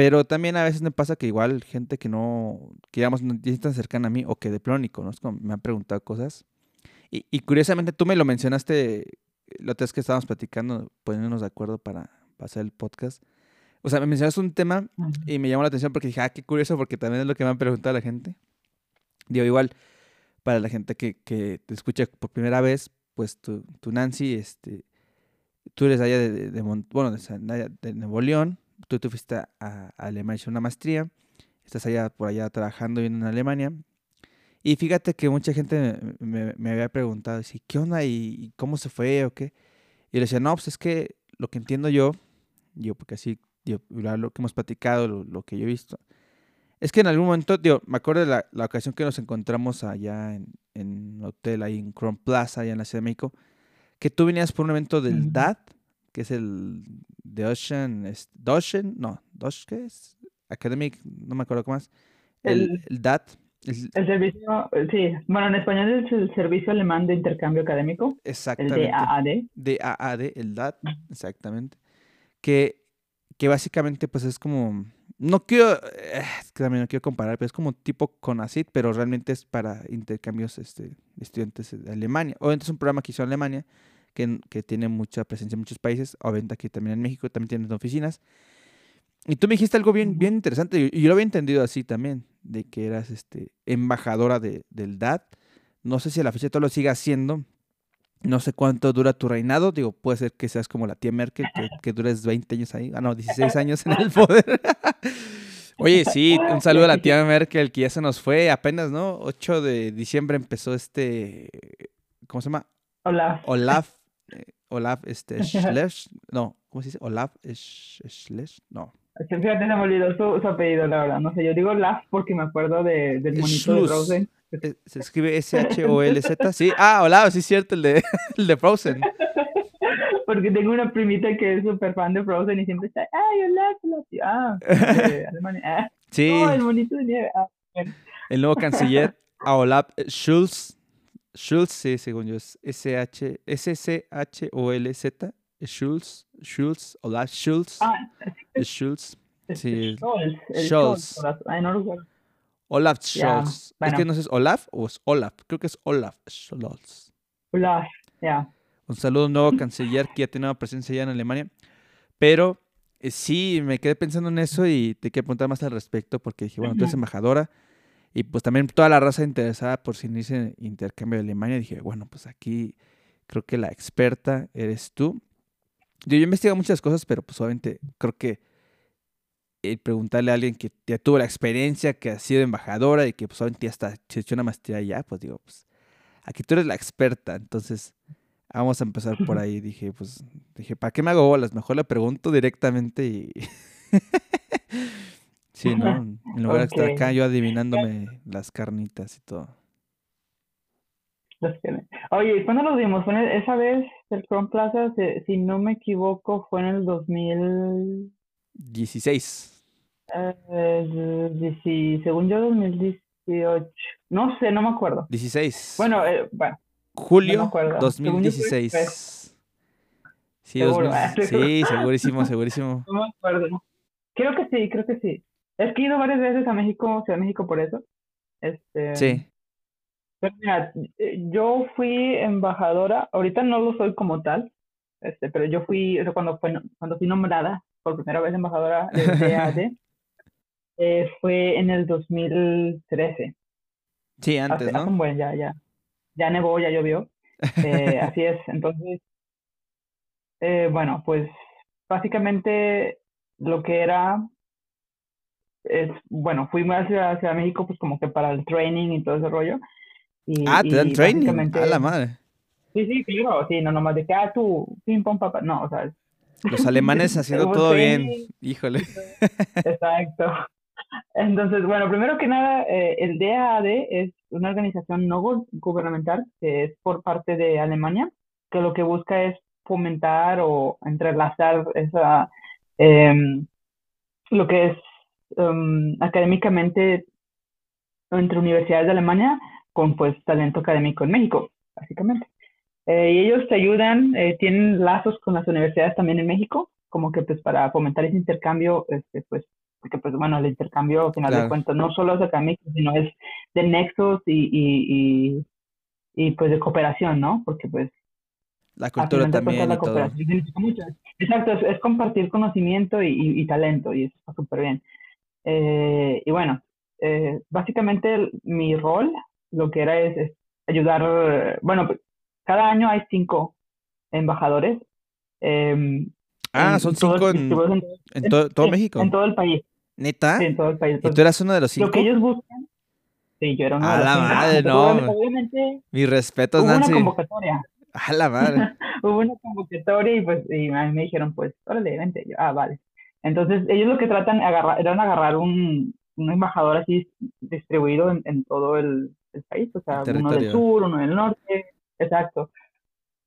S1: pero también a veces me pasa que igual gente que no, que digamos, no es tan cercana a mí o que de plano ni conozco, me han preguntado cosas. Y, y curiosamente tú me lo mencionaste la otra vez que estábamos platicando, poniéndonos de acuerdo para, para hacer el podcast. O sea, me mencionaste un tema y me llamó la atención porque dije, ah, qué curioso, porque también es lo que me han preguntado la gente. Digo, igual, para la gente que, que te escucha por primera vez, pues tú, Nancy, este, tú eres allá de, de, bueno, de, de, Nuevo León, tú te fuiste a, a Alemania hacer una maestría, estás allá por allá trabajando en Alemania. Y fíjate que mucha gente me, me había preguntado, ¿qué onda y, cómo se fue o qué? Y le decía, no, pues es que lo que entiendo yo, yo porque así lo que hemos platicado, lo, que yo he visto, es que en algún momento, digo, me acuerdo de la, ocasión que nos encontramos allá en, en hotel ahí en Crown Plaza, allá en la Ciudad de México, que tú venías por un evento del DAT, que es el The Ocean, es, Ocean, no, Dosh, ¿qué es? Academic, no me acuerdo cómo más. El, el, DAT.
S2: El, servicio, sí, bueno, en español es el Servicio Alemán de Intercambio Académico.
S1: Exactamente. El DAAD. DAAD, el DAT, exactamente. Que, que básicamente pues es como no quiero, eh, también no quiero comparar, pero es como tipo CONACIT, pero realmente es para intercambios este, estudiantes de Alemania. Obviamente es un programa que hizo Alemania, que, que tiene mucha presencia en muchos países, obviamente aquí también en México, también tienen oficinas. Y tú me dijiste algo bien, bien interesante, y yo lo había entendido así también, de que eras este, embajadora de, del DAT. No sé si a la fecha todo lo sigue haciendo, no sé cuánto dura tu reinado, digo, puede ser que seas como la tía Merkel, que, dures 20 años ahí, ah, no, 16 años en el poder. Oye, sí, un saludo a la tía Merkel, que ya se nos fue apenas, ¿no? 8 de diciembre empezó este, ¿cómo se llama?
S2: Olaf.
S1: Olaf, eh, Olaf, este, Schlesch, no, ¿cómo se dice? Olaf Schlesch, no.
S2: Fíjate, se me olvidó su, apellido, la verdad, no sé, yo digo Olaf porque me acuerdo de, del monito de Rosen.
S1: Eh, se escribe S-H-O-L-Z, sí. Ah, hola, sí es cierto, el de, el de Frozen.
S2: Porque tengo una primita que es súper fan de Frozen y siempre está, ay, hola, hola, ah, de Alemania. Ah,
S1: sí.
S2: Oh, el monito de nieve. Ah,
S1: el nuevo canciller, Olaf Schulz. Schulz, sí, según yo, es S-H, S-C-H-O-L-Z. Schulz, Schulz, Olaf Schulz. Ah, Schulz. Sí.
S2: Schulz.
S1: Olaf Scholz. Es que no sé, ¿es Olaf o es Olaf? Creo que es Olaf Scholz.
S2: Olaf, ya.
S1: Un saludo nuevo canciller que ya tiene presencia ya en Alemania. Pero eh, sí, me quedé pensando en eso y te quiero preguntar más al respecto porque dije, bueno, tú eres embajadora y pues también toda la raza interesada por si inicia intercambio de Alemania. Dije, bueno, pues aquí creo que la experta eres tú. Yo, yo investigo muchas cosas, pero pues obviamente creo que el preguntarle a alguien que ya tuvo la experiencia, que ha sido embajadora y que pues obviamente hasta se echó una maestría ya, pues digo, pues aquí tú eres la experta, entonces vamos a empezar por ahí. Dije, pues, dije, ¿para qué me hago bolas? Mejor le pregunto directamente y... sí, ¿no? En lugar de estar acá yo adivinándome las carnitas y todo.
S2: Oye, ¿cuándo lo vimos? Esa vez el Chrome Plaza, si no me equivoco, fue en el 2000...
S1: 16.
S2: Eh, según yo, 2018. No sé, no me acuerdo.
S1: 16.
S2: Bueno, eh, bueno.
S1: Julio 2016. Sí, sí, segurísimo, segurísimo.
S2: No me acuerdo. Creo que sí, creo que sí. He ido varias veces a México, Ciudad de México por eso. Este,
S1: sí.
S2: Pero mira, yo fui embajadora, ahorita no lo soy como tal, este, pero yo fui, cuando, fue, cuando fui nombrada por primera vez embajadora del DAD, eh, fue en el 2013.
S1: Sí, antes, ¿no?
S2: bueno, ya, ya, ya nevó, ya llovió. Eh, así es, entonces, eh, bueno, pues básicamente lo que era es, bueno, fuimos hacia, hacia México pues como que para el training y todo ese rollo. Y,
S1: ah, te dan training, a la madre.
S2: Sí, sí, claro, sí, no nomás de que, ah, tú, ping pong, papá, no, o sea,
S1: los alemanes haciendo todo bien, híjole.
S2: Exacto. Entonces, bueno, primero que nada, eh, el DAAD es una organización no gubernamental que es por parte de Alemania, que lo que busca es fomentar o entrelazar esa, em, lo que es em, académicamente entre universidades de Alemania con pues talento académico en México, básicamente. Eh, y ellos te ayudan, eh, tienen lazos con las universidades también en México, como que pues para fomentar ese intercambio, este, pues, porque pues bueno, el intercambio al final de cuentas no solo es académico, sino es de nexos y, y, y, pues de cooperación, ¿no? Porque pues...
S1: La cultura también la cooperación
S2: mucho. Exacto, es, compartir conocimiento y, talento y eso está súper bien. Eh, y bueno, básicamente mi rol lo que era es, es ayudar, bueno, cada año hay cinco embajadores.
S1: Em, ah, son cinco en, todo, México.
S2: En todo el país.
S1: ¿Neta?
S2: Sí, en todo el país.
S1: ¿Y tú eras uno de los cinco?
S2: Lo que ellos buscan. Sí, yo era uno
S1: de
S2: los
S1: la madre, no. Obviamente. Mi respeto,
S2: hubo
S1: Nancy.
S2: una convocatoria.
S1: A la madre.
S2: hubo una convocatoria y pues y a mí me dijeron, pues, órale, vente. Yo, ah, vale. Entonces, ellos lo que tratan agarrar, eran agarrar un, un embajador así distribuido en, en todo el, país, o sea, uno del sur, uno del norte, exacto.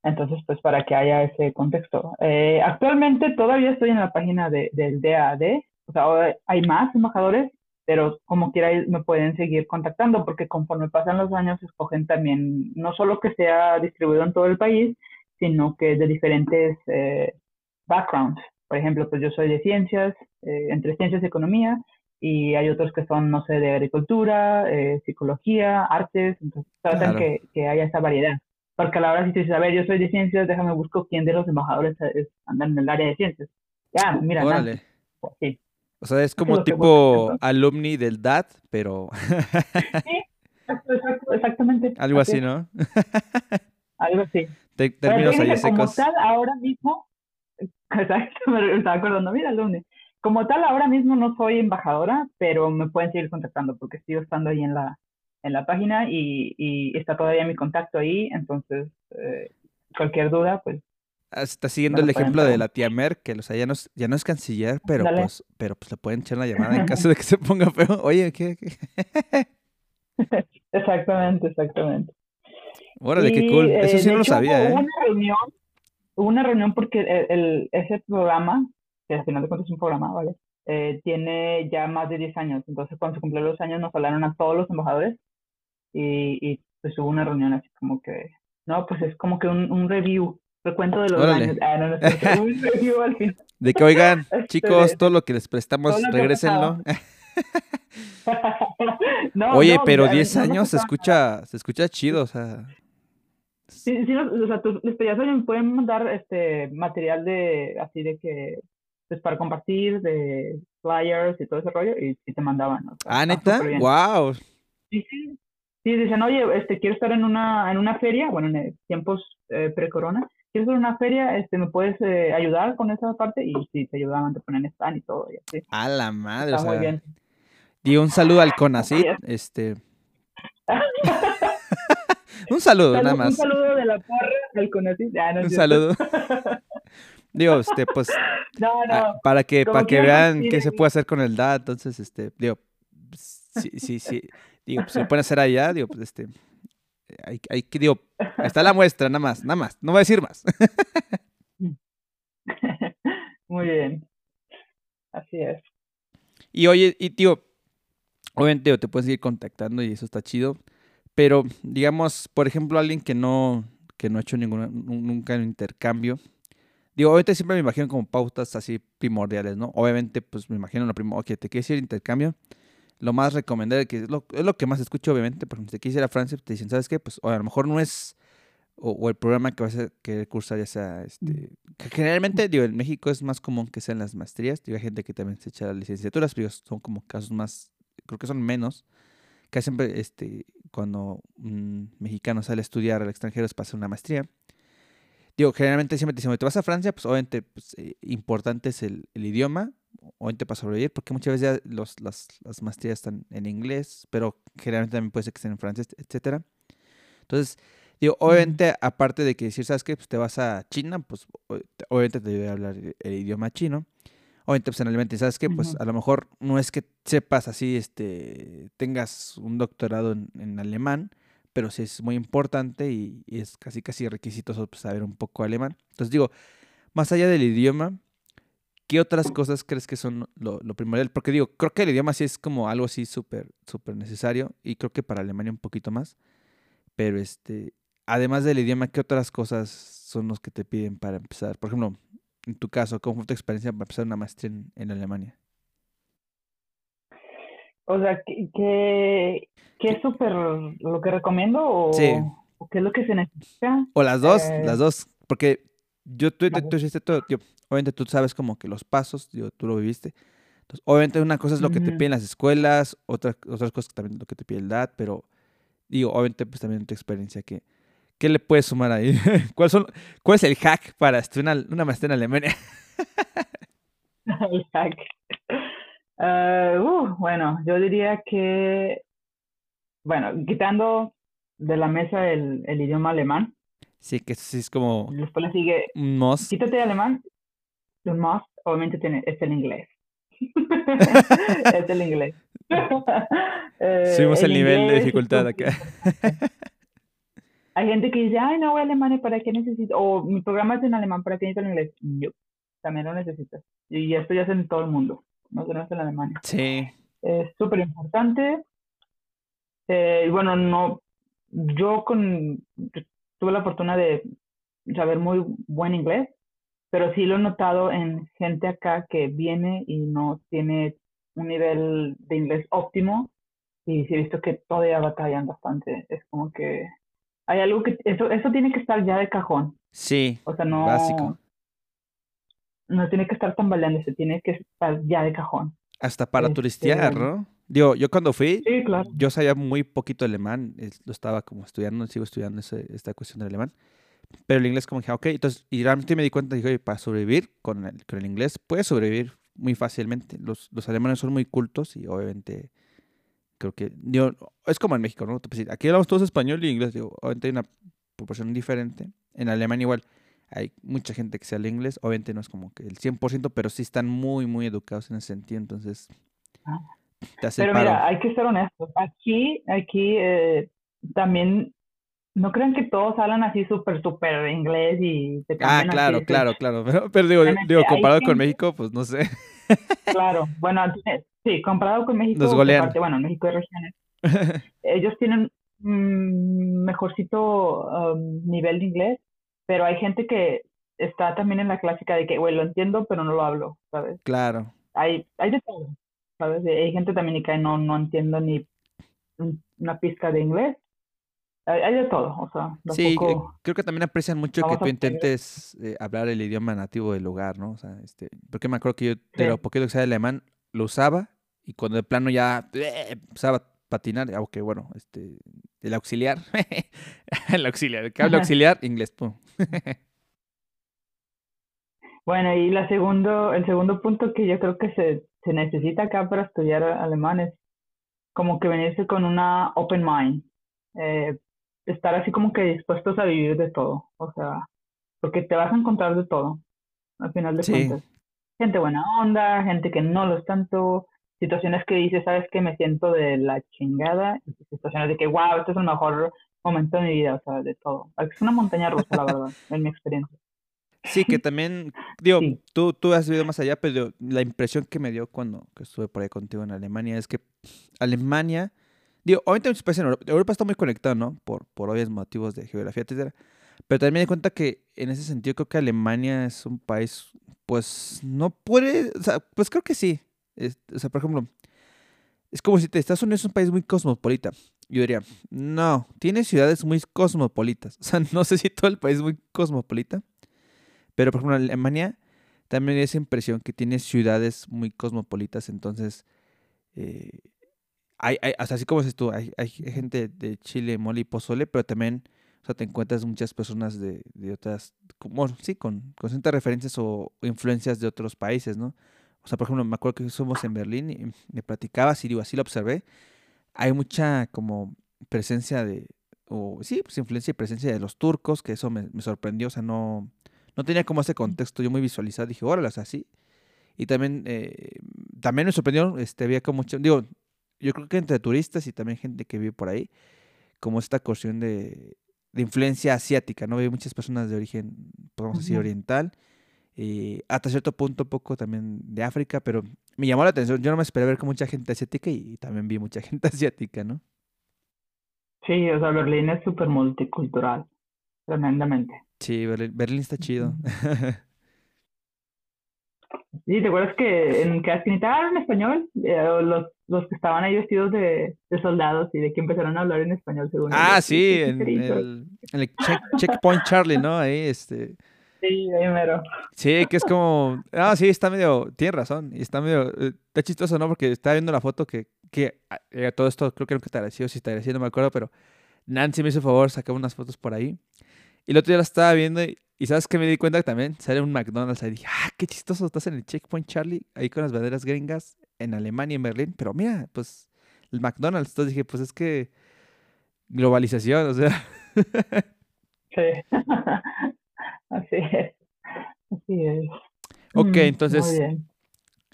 S2: Entonces, pues para que haya ese contexto. Eh, actualmente todavía estoy en la página de, del DAD, o sea, hay más embajadores, pero como quiera me pueden seguir contactando porque conforme pasan los años escogen también, no solo que sea distribuido en todo el país, sino que de diferentes eh, backgrounds. Por ejemplo, pues yo soy de ciencias, eh, entre ciencias y economía, y hay otros que son, no sé, de agricultura, eh, psicología, artes, entonces tratan que, que, haya esa variedad. Porque a la hora si tú dices, a ver, yo soy de ciencias, déjame busco quién de los embajadores andan en el área de ciencias. Ya, mira, Órale.
S1: Pues sí. O sea, es como tipo alumni del DAT, pero...
S2: sí, exactamente.
S1: Algo así, ¿no?
S2: Algo así.
S1: términos ahí
S2: Como tal, ahora mismo, exacto, me estaba acordando, mira, alumni. Como tal, ahora mismo no soy embajadora, pero me pueden seguir contactando porque sigo estando ahí en la, en la página y, y está todavía mi contacto ahí, entonces eh, cualquier duda, pues...
S1: Ah, está siguiendo el ejemplo de la tía Merkel, o sea, ya no es, ya no es canciller, pero pues, pero pues le pueden echar una llamada en caso de que se ponga feo. Oye, ¿qué?
S2: exactamente, exactamente.
S1: Órale, qué cool. Eso sí no lo sabía,
S2: hubo
S1: ¿eh?
S2: Una reunión, hubo una reunión porque el, ese programa que al final de cuentas es un programa, ¿vale? Eh, tiene ya más de 10 años. Entonces, cuando se cumplieron los años, nos hablaron a todos los embajadores y, y pues hubo una reunión así como que, no, pues es como que un, un review, recuento de los años. Ah, no, no, un review al fin.
S1: De que, oigan, este, chicos, todo lo que les prestamos, regresenlo. no, Oye, pero 10 años se escucha, se escucha chido, o sea.
S2: Sí, sí, o sea, tus, les pedías, me pueden mandar este material de, así de que pues, para compartir de flyers y todo ese rollo y, te mandaban.
S1: ah, neta, wow.
S2: Sí, sí. Sí, dicen, oye, este, quiero estar en una, en una feria, bueno, en tiempos eh, pre-corona, quiero estar en una feria, este, ¿me puedes eh, ayudar con esa parte? Y sí, te ayudaban, te ponen stand y todo. Y así.
S1: A la madre, o sea, muy bien. Y un saludo al CONACYT, este... un saludo, nada más. Un
S2: saludo de la porra al CONACYT. Ah,
S1: un saludo. Digo, este, pues, ah, para que, para que vean qué se puede hacer con el DAT, entonces, este, digo, sí, sí, sí, digo, pues, se puede hacer allá, digo, pues, este, hay, hay que, digo, está la muestra, nada más, nada más, no voy a decir más.
S2: Muy bien, así es.
S1: Y oye, y tío, obviamente te puedes ir contactando y eso está chido, pero digamos, por ejemplo, alguien que no, que no ha hecho ninguna, nunca un intercambio, Digo, obviamente siempre me imagino como pautas así primordiales, ¿no? Obviamente, pues me imagino lo primero, ok, te quieres ir intercambio. Lo más recomendable, que es lo, es lo que más escucho, obviamente, porque si te quieres ir a Francia, te dicen, ¿sabes qué? Pues o a lo mejor no es, o, el programa que vas a querer cursar ya sea, este, que generalmente, digo, en México es más común que sean las maestrías, digo, hay gente que también se echa las licenciaturas, pero son como casos más, creo que son menos, que siempre, este, cuando un mexicano sale a estudiar al extranjero es para hacer una maestría. Digo, generalmente siempre te dicen, te vas a Francia, pues obviamente pues, eh, importante es el, idioma, obviamente para sobrevivir, porque muchas veces ya los, las, las maestrías están en inglés, pero generalmente también puede ser que estén en francés, etcétera. Entonces, digo, obviamente, aparte de que decir, ¿sabes qué? Pues te vas a China, pues obviamente te debe hablar el, idioma chino. Pues en alemán, ¿sabes qué? Pues a lo mejor no es que sepas así, este, tengas un doctorado en, en alemán, pero sí es muy importante y, es casi casi requisito saber un poco alemán. Entonces digo, más allá del idioma, ¿qué otras cosas crees que son lo, primordial? Porque digo, creo que el idioma sí es como algo así súper, súper necesario y creo que para Alemania un poquito más. Pero este, además del idioma, ¿qué otras cosas son los que te piden para empezar? Por ejemplo, en tu caso, ¿cómo fue tu experiencia para empezar una maestría en Alemania?
S2: O sea, ¿qué, es súper lo que recomiendo o, qué es lo que se necesita?
S1: O las dos, eh, las dos, porque yo, tú, tú, hiciste todo, obviamente tú sabes como que los pasos, tú lo viviste. Entonces, obviamente una cosa es lo que te piden las escuelas, otra, otras cosas también lo que te pide el DAT, pero digo, obviamente pues también tu experiencia, que, ¿qué le puedes sumar ahí? ¿Cuál, son, ¿Cuál es el hack para estudiar una, maestría en Alemania?
S2: el hack. Uh, uh, bueno, yo diría que, bueno, quitando de la mesa el, el idioma alemán.
S1: Sí, que sí es como...
S2: Después le sigue...
S1: Un must.
S2: Quítate alemán. Un obviamente tiene, es el inglés. es el inglés.
S1: Eh, Subimos el nivel de dificultad acá.
S2: Hay gente que dice, ay, no voy a Alemania, ¿para qué necesito? O mi programa es en alemán, ¿para qué necesito el inglés? Yo, también lo necesitas. Y esto ya es en todo el mundo, no solo en Alemania.
S1: Sí.
S2: Es súper importante. Eh, y bueno, no, yo con, tuve la fortuna de saber muy buen inglés, pero sí lo he notado en gente acá que viene y no tiene un nivel de inglés óptimo y sí he visto que todavía batallan bastante. Es como que hay algo que eso eso tiene que estar ya de cajón.
S1: Sí.
S2: O sea, no básico. No tiene que estar tambaleándose, tiene que estar ya de cajón.
S1: Hasta para este, turistear, ¿no? Digo, yo cuando fui,
S2: sí, claro.
S1: yo sabía muy poquito alemán, lo estaba como estudiando, sigo estudiando esta cuestión del alemán, pero el inglés como dije, ok, entonces, y realmente me di cuenta, dije, oye, para sobrevivir con el, con el inglés, puedes sobrevivir muy fácilmente. Los, los alemanes son muy cultos y obviamente creo que yo, es como en México, ¿no? Pues, aquí hablamos todos español y inglés, digo, obviamente hay una proporción diferente. En Alemania igual hay mucha gente que se habla inglés, obviamente no es como que el 100%, pero sí están muy, muy educados en ese sentido, entonces...
S2: Ah. pero mira, hay que ser honestos. Aquí, aquí eh, también no crean que todos hablan así súper, súper inglés y
S1: Ah, claro, claro, claro. Pero, digo, digo, comparado con México, pues no sé.
S2: Claro, bueno, sí, comparado con México, bueno, México hay regiones. ellos tienen un mejorcito um, nivel de inglés, pero hay gente que está también en la clásica de que, güey, lo entiendo, pero no lo hablo, ¿sabes?
S1: Claro.
S2: Hay, hay de todo, ¿sabes? Hay gente también que no, no entiendo ni una pizca de inglés hay, de todo, o sea,
S1: Sí, creo que también aprecian mucho que tú intentes eh, hablar el idioma nativo del lugar, ¿no? O sea, este, porque me acuerdo que yo, de lo poquito que sabía alemán, lo usaba y cuando de plano ya eh, empezaba a patinar, aunque bueno, este, el auxiliar, el auxiliar, el cable auxiliar, inglés, pum.
S2: bueno, y la segundo, el segundo punto que yo creo que se, se necesita acá para estudiar alemán es como que venirse con una open mind. Eh, estar así como que dispuestos a vivir de todo, o sea, porque te vas a encontrar de todo, al final de cuentas. Gente buena onda, gente que no lo es tanto, situaciones que dices, sabes que me siento de la chingada, y situaciones de que, wow, este es el mejor momento de mi vida, o sea, de todo. Es una montaña rusa, la verdad, en mi experiencia.
S1: Sí, que también, digo, tú, tú has vivido más allá, pero la impresión que me dio cuando estuve por ahí contigo en Alemania es que Alemania Digo, obviamente muchos países en Europa, Europa está muy conectado, ¿no? Por, por obvios motivos de geografía, etcétera. Pero también me di cuenta que en ese sentido creo que Alemania es un país, pues, no puede, o sea, pues creo que sí. o sea, por ejemplo, es como si Estados Unidos es un país muy cosmopolita. Yo diría, no, tiene ciudades muy cosmopolitas. O sea, no sé si todo el país es muy cosmopolita. Pero, por ejemplo, Alemania también esa impresión que tiene ciudades muy cosmopolitas. Entonces, eh, hay, hay, así como dices tú, hay, hay, gente de Chile, mole y pozole, pero también, o sea, te encuentras muchas personas de, de otras, como, sí, con, con ciertas referencias o, influencias de otros países, ¿no? O sea, por ejemplo, me acuerdo que somos en Berlín y me platicaba, y digo, así lo observé, hay mucha como presencia de, o sí, pues influencia y presencia de los turcos, que eso me, me sorprendió, o sea, no, no tenía como ese contexto yo muy visualizado, dije, órale, o sea, sí. Y también, eh, también me sorprendió, este, había como mucho, digo, yo creo que entre turistas y también gente que vive por ahí, como esta cuestión de, influencia asiática, ¿no? Hay muchas personas de origen, podemos decir, oriental, y hasta cierto punto un poco también de África, pero me llamó la atención, yo no me esperé ver con mucha gente asiática y, también vi mucha gente asiática, ¿no?
S2: Sí, o sea, Berlín es súper multicultural, tremendamente.
S1: Sí, Berlín, está chido.
S2: Sí, ¿te acuerdas que en que en español? Eh, los, los que estaban ahí vestidos de, de, soldados y de que empezaron a hablar en español según
S1: Ah, sí, en, el, Checkpoint Charlie, ¿no? Ahí, este...
S2: Sí, ahí mero.
S1: Sí, que es como... Ah, sí, está medio... Tiene razón. Y está medio... Eh, está chistoso, ¿no? Porque estaba viendo la foto que... que ah, eh, todo esto creo que nunca te agradeció, si te agradeció, no me acuerdo, pero Nancy me hizo favor, sacaba unas fotos por ahí. Y el otro día la estaba viendo y, y sabes que me di cuenta que también sale un McDonald's ahí. Dije, ah, qué chistoso, estás en el Checkpoint Charlie, ahí con las banderas gringas en Alemania y en Berlín. Pero mira, pues el McDonald's. Entonces dije, pues es que globalización, o sea.
S2: sí, así es. Así es.
S1: Ok, mm, entonces,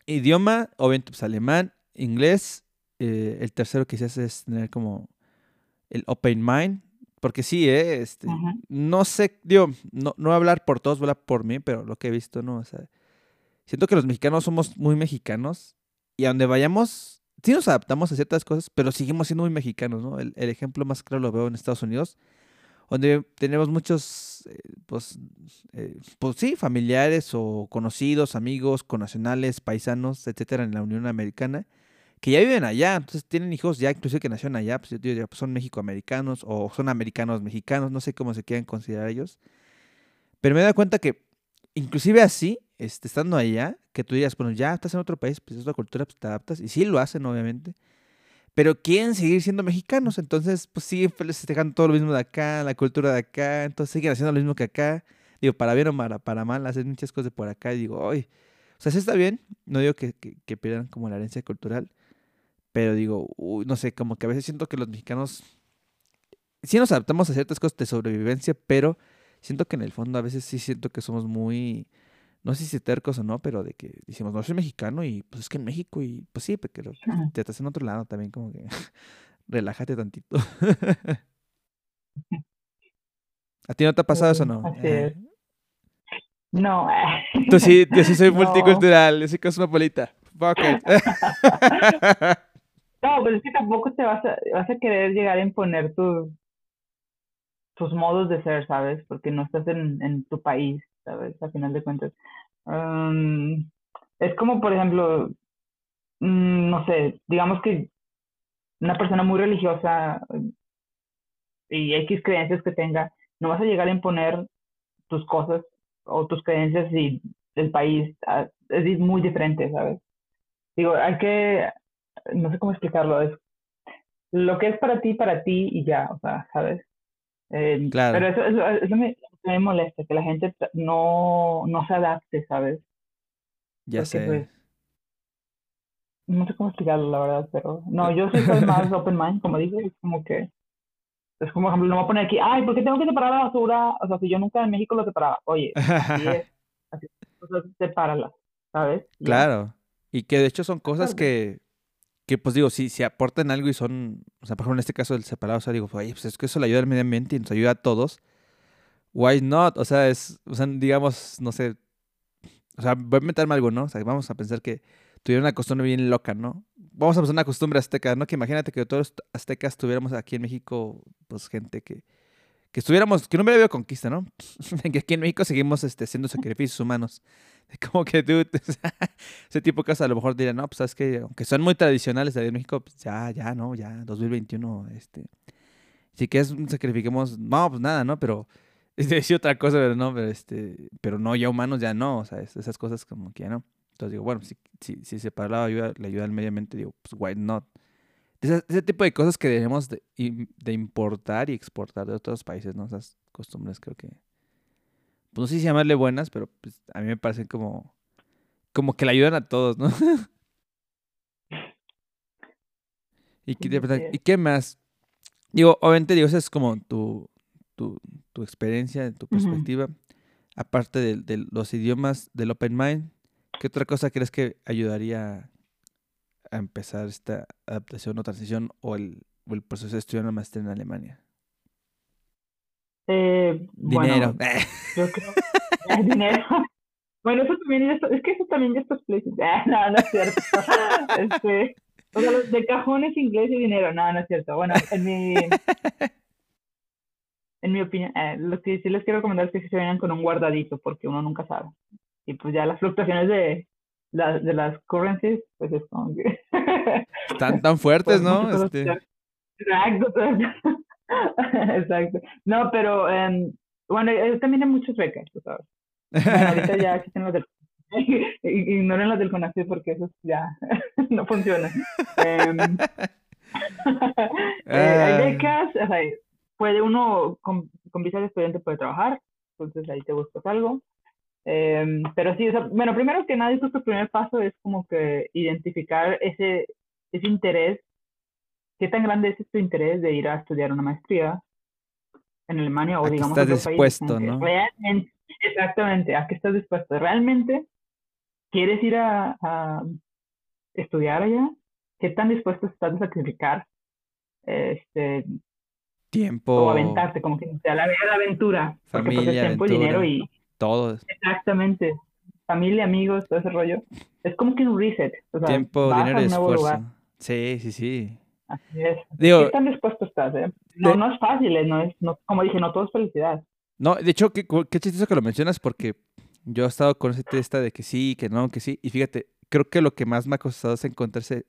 S1: idioma, obviamente, pues alemán, inglés, eh, el tercero quizás es tener como el open mind, porque sí, ¿eh? este, no sé, digo, no, no voy a hablar por todos, voy a hablar por mí, pero lo que he visto, ¿no? O sea, siento que los mexicanos somos muy mexicanos y a donde vayamos, sí nos adaptamos a ciertas cosas, pero seguimos siendo muy mexicanos, ¿no? El, el ejemplo más claro lo veo en Estados Unidos, donde tenemos muchos, eh, pues, eh, pues sí, familiares o conocidos, amigos, connacionales, paisanos, etcétera, en la Unión Americana, que ya viven allá, entonces tienen hijos ya, inclusive que nacieron allá, pues, yo diría, pues son mexicoamericanos o son americanos mexicanos, no sé cómo se quieran considerar ellos. Pero me dado cuenta que, inclusive así, este, estando allá, que tú digas, bueno, ya estás en otro país, pues es otra cultura, pues te adaptas, y sí lo hacen, obviamente pero quieren seguir siendo mexicanos, entonces pues siguen festejando todo lo mismo de acá, la cultura de acá, entonces siguen haciendo lo mismo que acá, digo, para bien o para, para mal, hacen muchas cosas por acá, y digo, oye, o sea, sí está bien, no digo que, que, pierdan como la herencia cultural, pero digo, uy, no sé, como que a veces siento que los mexicanos sí nos adaptamos a ciertas cosas de sobrevivencia, pero siento que en el fondo a veces sí siento que somos muy no sé si tercos o no, pero de que decimos, no soy mexicano y pues es que en México y pues sí, pero te estás en otro lado también, como que relájate tantito. ¿A ti no te ha pasado eso no?
S2: No.
S1: Tú sí, yo sí soy multicultural, yo soy cosmopolita. Fuck
S2: No, pero es que tampoco te vas a, vas a querer llegar a imponer tus, tus modos de ser, ¿sabes? Porque no estás en, en tu país. ¿sabes? A final de cuentas. es como, por ejemplo, mm, no sé, digamos que una persona muy religiosa y X creencias que tenga, no vas a llegar a imponer tus cosas o tus creencias y el país ah, es muy diferente, ¿sabes? Digo, hay que, no sé cómo explicarlo, es lo que es para ti, para ti y ya, o sea, ¿sabes? Eh, claro. Pero eso, eso, eso me, me molesta, que la gente no, no se adapte, ¿sabes?
S1: Ya sé. Pues,
S2: no sé cómo explicarlo, la verdad, pero no, yo soy más open mind, como dije, es como que, es como, por ejemplo, no voy a poner aquí, ay, ¿por qué tengo que separar la basura? O sea, si yo nunca en México lo separaba, oye, así es, así es, sepárala, ¿sabes?
S1: Claro, y que de hecho son cosas que, que pues digo, si, si aportan algo y son, o sea, por ejemplo, en este caso del separado, o sea, digo, oye, pues es que eso le ayuda al medio ambiente y nos ayuda a todos, why not? O sea, es, o sea, digamos, no sé, o sea, voy a meterme algo, ¿no? O sea, vamos a pensar que tuvieron una costumbre bien loca, ¿no? Vamos a pensar una costumbre azteca, ¿no? Que imagínate que todos los aztecas tuviéramos aquí en México, pues gente que, que estuviéramos, que no hubiera habido conquista, ¿no? que aquí en México seguimos este, haciendo sacrificios humanos. Como que, dude, ese tipo de cosas a lo mejor dirían, no, pues sabes que, aunque son muy tradicionales de México, pues ya, ya, ¿no? Ya, 2021, este. Si que es, sacrifiquemos, no, pues nada, ¿no? Pero decía otra cosa, pero no, pero este, pero no, ya humanos ya no, o sea, esas cosas como que ya no. Entonces digo, bueno, si, si, si separar la ayuda, la ayuda al medio ambiente, digo, pues why not? Ese, ese tipo de cosas que debemos de, de, importar y exportar de otros países, ¿no? Esas costumbres creo que, pues no sé si llamarle buenas, pero pues a mí me parecen como, como que le ayudan a todos, ¿no? ¿Y qué, ¿Y qué más? Digo, obviamente, digo, esa es como tu, tu, tu experiencia, tu perspectiva, aparte de, los idiomas del Open Mind, ¿qué otra cosa crees que ayudaría a empezar esta adaptación o transición o el, el proceso de estudiar una maestría en Alemania?
S2: Eh,
S1: dinero.
S2: Bueno, yo creo eh, dinero. Bueno, eso también, es que eso también ya está explícito. no, no es cierto. Este, o sea, de cajones inglés y dinero. No, no es cierto. Bueno, en mi, en mi opinión, eh, lo que sí les quiero recomendar es que se vayan con un guardadito, porque uno nunca sabe. Y pues ya las fluctuaciones de, de las currencies, pues es como que...
S1: Están tan fuertes, ¿no? Este...
S2: Exacto, exacto. No, pero em, bueno, también hay muchas becas, tú sabes. ahorita ya existen las del ignoren las del CONACYT porque eso ya no funciona. Em, eh, hay ah. becas, o sea, puede uno con, con visa de estudiante puede trabajar, entonces ahí te buscas algo. Em, pero sí, bueno, primero que nada, el primer paso es como que identificar ese, ese interés, qué tan grande es tu interés de ir a estudiar una maestría en Alemania o digamos
S1: en otro dispuesto, ¿no?
S2: Realmente, exactamente, ¿a qué estás dispuesto? ¿Realmente quieres ir a, a estudiar allá? qué tan dispuesto estás a sacrificar este
S1: tiempo
S2: o aventarte, como que sea la, la aventura, porque pues es tiempo y dinero y
S1: todo.
S2: Exactamente. Familia, amigos, todo ese rollo. Es como que un reset. O sea,
S1: tiempo, dinero y esfuerzo. Sí, sí, sí.
S2: Así es. ¿Qué tan dispuesto estás? Eh? No, no es fácil, eh, no es, no, como dije, no todo es felicidad.
S1: No, de hecho, qué, qué chistoso que lo mencionas porque yo he estado con ese testa de que sí, que no, que sí. Y fíjate, creo que lo que más me ha costado es encontrarse,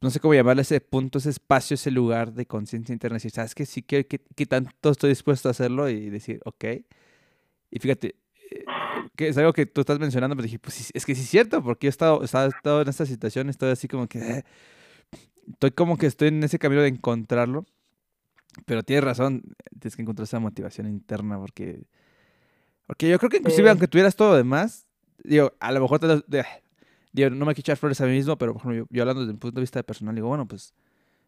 S1: no sé cómo llamarle ese punto, ese espacio, ese lugar de conciencia interna. Decir, ¿sabes qué? Sí, que, que, tanto estoy dispuesto a hacerlo y decir, ok. Y fíjate, eh, que es algo que tú estás mencionando, pero dije, pues es que sí es cierto, porque yo he estado, he estado en esta situación, estoy así como que, eh, estoy como que estoy en ese camino de encontrarlo. Pero tienes razón, tienes que encontrar esa motivación interna porque porque yo creo que inclusive aunque tuvieras todo lo demás, digo, a lo mejor te, digo, no me quiero echar flores a mí mismo, pero por ejemplo, yo, hablando desde un punto de vista personal, digo, bueno, pues,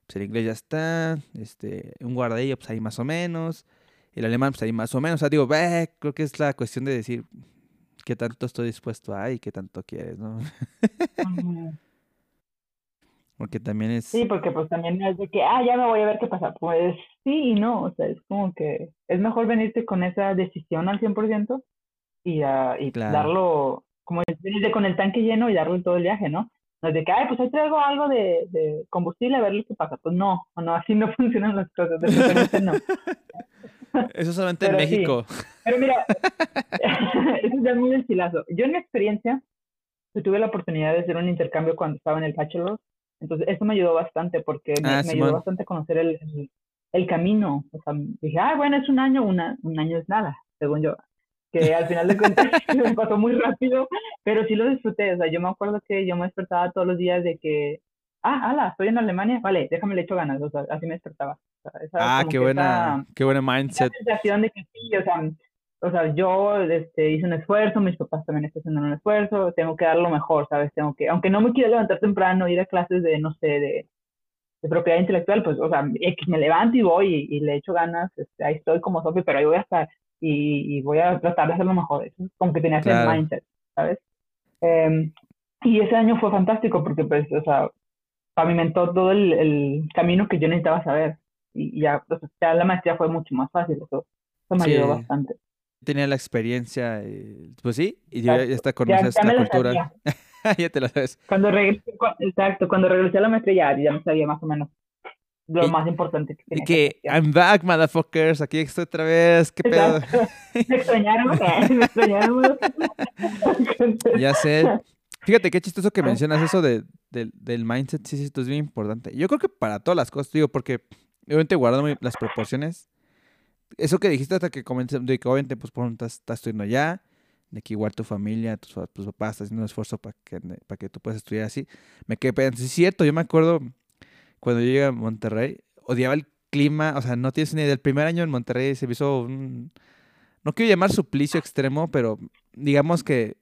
S1: pues, el inglés ya está, este, un guardadillo, pues ahí más o menos, el alemán, pues ahí más o menos, o sea, digo, creo que es la cuestión de decir qué tanto estoy dispuesto a y qué tanto quieres, ¿no? Porque también es...
S2: Sí, porque pues también es de que, ah, ya me voy a ver qué pasa. Pues sí y no, o sea, es como que es mejor venirte con esa decisión al 100% y, uh, y darlo, como venirte con el tanque lleno y darlo todo el viaje, ¿no? No es de que, ay, pues ahí traigo algo de, de combustible a ver qué pasa. Pues no, no, así no funcionan las cosas, de no.
S1: Eso solamente en México.
S2: Pero mira, eso es ya muy estilazo. Yo en mi experiencia, tuve la oportunidad de hacer un intercambio cuando estaba en el bachelor entonces, eso me ayudó bastante porque me, ah, ayudó bastante a conocer el, el, camino. O sea, dije, ah, bueno, es un año, una, un año es nada, según yo. Que al final de cuentas me pasó muy rápido, pero sí lo disfruté. O sea, yo me acuerdo que yo me despertaba todos los días de que, ah, ala, estoy en Alemania, vale, déjame le echo ganas. O sea, así me despertaba.
S1: Ah, qué buena, qué buena mindset.
S2: sensación de que sí, o sea, o sea, yo este, hice un esfuerzo, mis papás también están haciendo un esfuerzo, tengo que dar lo mejor, ¿sabes? Tengo que, aunque no me quiera levantar temprano, ir a clases de, no sé, de, de propiedad intelectual, pues, o sea, me levanto y voy y, le echo ganas, este, ahí estoy como Sofi, pero ahí voy a estar y, y, voy a tratar de hacer lo mejor. Eso es como que tenía ese mindset, ¿sabes? Em, y ese año fue fantástico porque, pues, o sea, pavimentó todo el, el camino que yo necesitaba saber y, ya, pues, ya la maestría fue mucho más fácil, eso, eso me ayudó bastante
S1: tenía la experiencia, eh, pues sí, y ya, ya está conoces la cultura. ya te lo sabes.
S2: Cuando regresé, exacto, cuando regresé a la maestría ya, me sabía más o menos lo más importante que
S1: tenía. Y que, I'm back, motherfuckers, aquí estoy otra vez, qué pedo.
S2: me extrañaron, me extrañaron.
S1: ya sé. Fíjate qué chistoso que mencionas eso de, del mindset, sí, sí, esto es bien importante. Yo creo que para todas las cosas, digo, porque obviamente guardando las proporciones, eso que dijiste hasta que comencé, de que obviamente, pues, por estás, estás estudiando allá, de que igual tu familia, tus, papás están haciendo un esfuerzo para que, para que tú puedas estudiar así. Me quedé pensando, es cierto, yo me acuerdo cuando yo llegué a Monterrey, odiaba el clima, o sea, no tienes ni idea, del primer año en Monterrey se me hizo un, no quiero llamar suplicio extremo, pero digamos que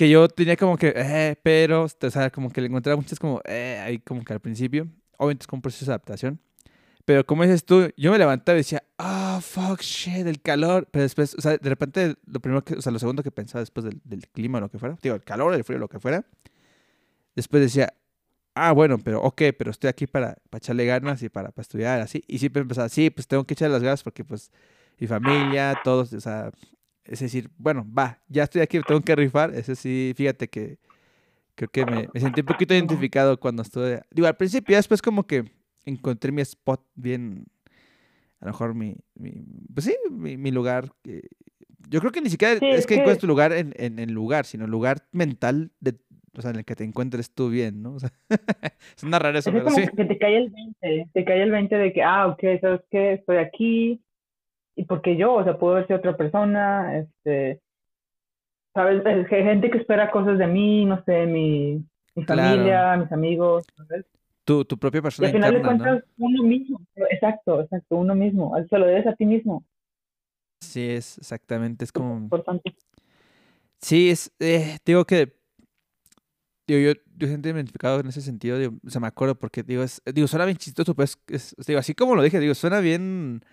S1: que yo tenía como que, eh, pero, o sea, como que le encontraba muchas como, eh, ahí como que al principio, obviamente es como un proceso de adaptación. Pero como dices tú, yo me levantaba y decía, ah, oh, fuck, shit, el calor. Pero después, o sea, de repente, lo primero que, o sea, lo segundo que pensaba después del, del clima o lo que fuera, digo, el calor, el frío, lo que fuera, después decía, ah, bueno, pero ok, pero estoy aquí para, para echarle ganas y para, para estudiar, así. Y siempre empezaba, sí, pues tengo que echarle las ganas porque, pues, mi familia, todos, o sea, es decir, bueno, va, ya estoy aquí, tengo que rifar. Ese sí, fíjate que creo que me, me sentí un poquito identificado cuando estuve, digo, al principio, después como que encontré mi spot bien, a lo mejor mi, pues sí, mi, lugar. yo creo que ni siquiera es que, encuentres tu lugar en, en, el lugar, sino el lugar mental de, o sea, en el que te encuentres tú bien, ¿no? O sea, es una rara eso,
S2: es como que te cae el 20, te cae el 20 de que, ah, ok, ¿sabes qué? Estoy aquí, y porque yo, o sea, puedo ver si otra persona, este, ¿sabes? Hay gente que espera cosas de mí, no sé, mi, mi familia, mis amigos, ¿sabes?
S1: Tu, tu propia persona.
S2: Y al final de cuentas, uno mismo. Exacto, exacto, uno mismo. Se lo debes a ti mismo.
S1: Sí, es exactamente. Es como. Importante. Sí, es. Eh, digo que. Digo, yo, yo siento identificado en ese sentido. Digo, o sea, me acuerdo porque, digo, es, digo, suena bien chistoso, pues. Es, digo, así como lo dije, digo, suena bien.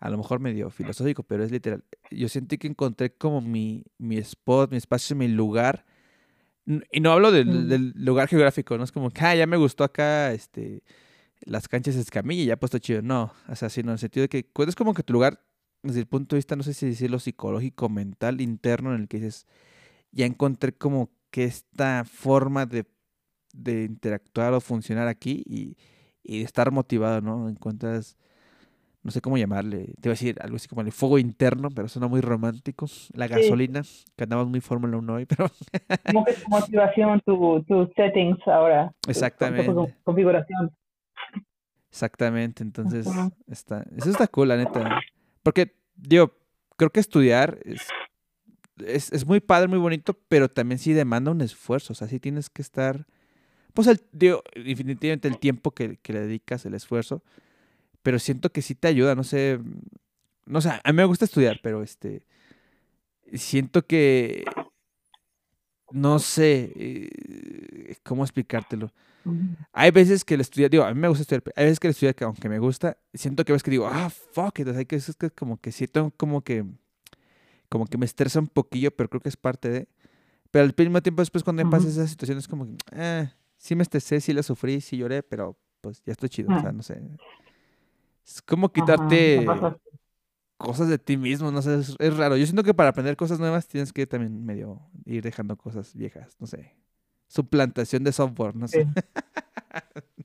S1: A lo mejor medio filosófico, pero es literal. Yo sentí que encontré como mi, mi spot, mi espacio, mi lugar Y no hablo del, del, lugar geográfico, no es como que, ah, ya me gustó acá, este, las canchas de Escamilla y ya puesto chido. No, o sea, sino en el sentido de que pues, es como que tu lugar, desde el punto de vista, no sé si decirlo psicológico, mental, interno, en el que dices, ya encontré como que esta forma de, de interactuar o funcionar aquí y, y, estar motivado, ¿no? Encuentras, no sé cómo llamarle, te voy a decir algo así como el fuego interno, pero suena muy romántico. La gasolina, que andamos muy Fórmula 1 hoy, pero...
S2: como que tu motivación, tu, tu settings ahora.
S1: Exactamente.
S2: Tu, configuración.
S1: Exactamente, entonces está, eso está cool, la neta. Porque, digo, creo que estudiar es, es, muy padre, muy bonito, pero también sí demanda un esfuerzo, o sea, sí tienes que estar, pues, el, digo, definitivamente el tiempo que, que le dedicas, el esfuerzo, pero siento que sí te ayuda, no sé, no sé, a mí me gusta estudiar, pero este, siento que, no sé, eh, ¿cómo explicártelo? Hay veces que el estudiar, digo, a mí me gusta estudiar, hay veces que el estudiar, que aunque me gusta, siento que ves que digo, ah, fuck it, hay que es que como que siento como que, como que me estresa un poquillo, pero creo que es parte de, pero al mismo tiempo después cuando me pasa esa situación es como que, eh, sí me estresé, sí la sufrí, sí lloré, pero pues ya estoy chido, o sea, ah. no sé. Es como quitarte cosas de ti mismo, no sé, es, es, raro. Yo siento que para aprender cosas nuevas tienes que también medio ir dejando cosas viejas, no sé suplantación de software, no sé.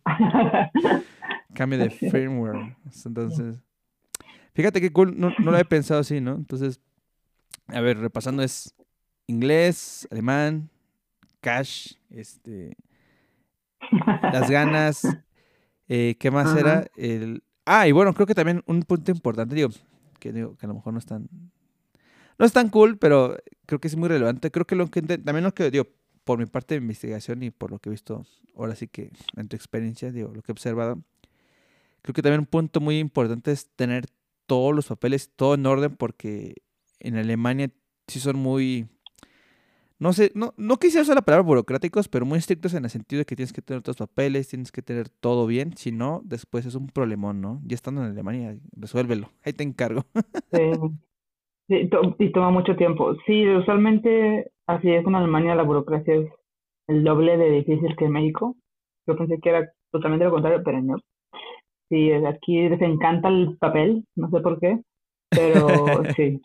S1: Cambio de firmware. Entonces, fíjate que cool, no, lo he pensado así, ¿no? Entonces, a ver, repasando es inglés, alemán, cash, este, las ganas, eh, ¿qué más era? El, ah, y bueno, creo que también un punto importante, digo, que digo, que a lo mejor no es tan, no es tan cool, pero creo que es muy relevante. Creo que lo que también lo que digo, por mi parte de investigación y por lo que he visto, ahora sí que en tu experiencia, digo, lo que he observado, creo que también un punto muy importante es tener todos los papeles, todo en orden, porque en Alemania sí son muy, no sé, no, no quisiera usar la palabra burocráticos, pero muy estrictos en el sentido de que tienes que tener todos los papeles, tienes que tener todo bien, si no, después es un problemón, ¿no? Ya estando en Alemania, resuélvelo, ahí te encargo.
S2: Sí, y toma mucho tiempo. Sí, usualmente Así es, en Alemania la burocracia es el doble de difícil que en México. Yo pensé que era totalmente lo contrario, pero no. Sí, aquí les encanta el papel, no sé por qué, pero sí.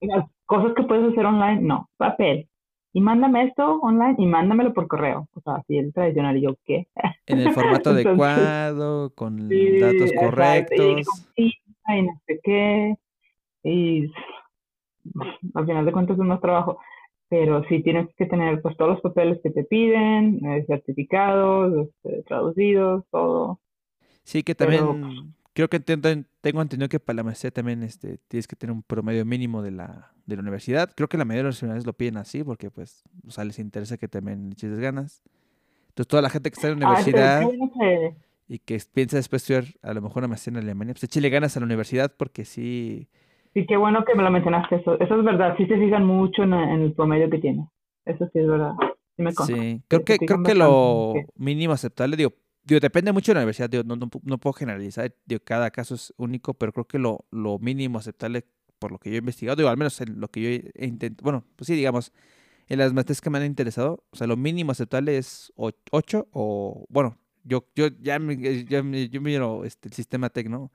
S2: Las cosas que puedes hacer online, no, papel. Y mándame esto online y mándamelo por correo. O sea, así el tradicional, y yo, ¿qué?
S1: En el formato adecuado, con datos correctos.
S2: Y, y no sé qué. Y al final de cuentas es más trabajo pero sí tienes que tener pues todos los papeles que te piden, eh, certificados, este, traducidos, todo.
S1: Sí, que también creo que tengo entendido que para la maestría también este, tienes que tener un promedio mínimo de la, de la universidad. Creo que la mayoría de las universidades lo piden así porque pues o sea, les interesa que también le eches ganas. Entonces toda la gente que está en la ah, universidad y que piensa después estudiar a lo mejor una maestría en Alemania, pues échale ganas a la universidad porque sí
S2: Sí, qué bueno que me lo mencionaste. Eso, eso es verdad. Sí se fijan mucho en, el promedio que tiene. Eso sí es verdad. Sí, me
S1: sí. creo que, creo que lo mínimo aceptable, digo, digo, depende mucho de la universidad, digo, no, no, puedo generalizar, digo, cada caso es único, pero creo que lo, lo mínimo aceptable, por lo que yo he investigado, digo, al menos en lo que yo he intentado, bueno, pues sí, digamos, en las maestrías que me han interesado, o sea, lo mínimo aceptable es 8 o, bueno, yo, yo ya, ya, yo miro este, el sistema TEC, ¿no?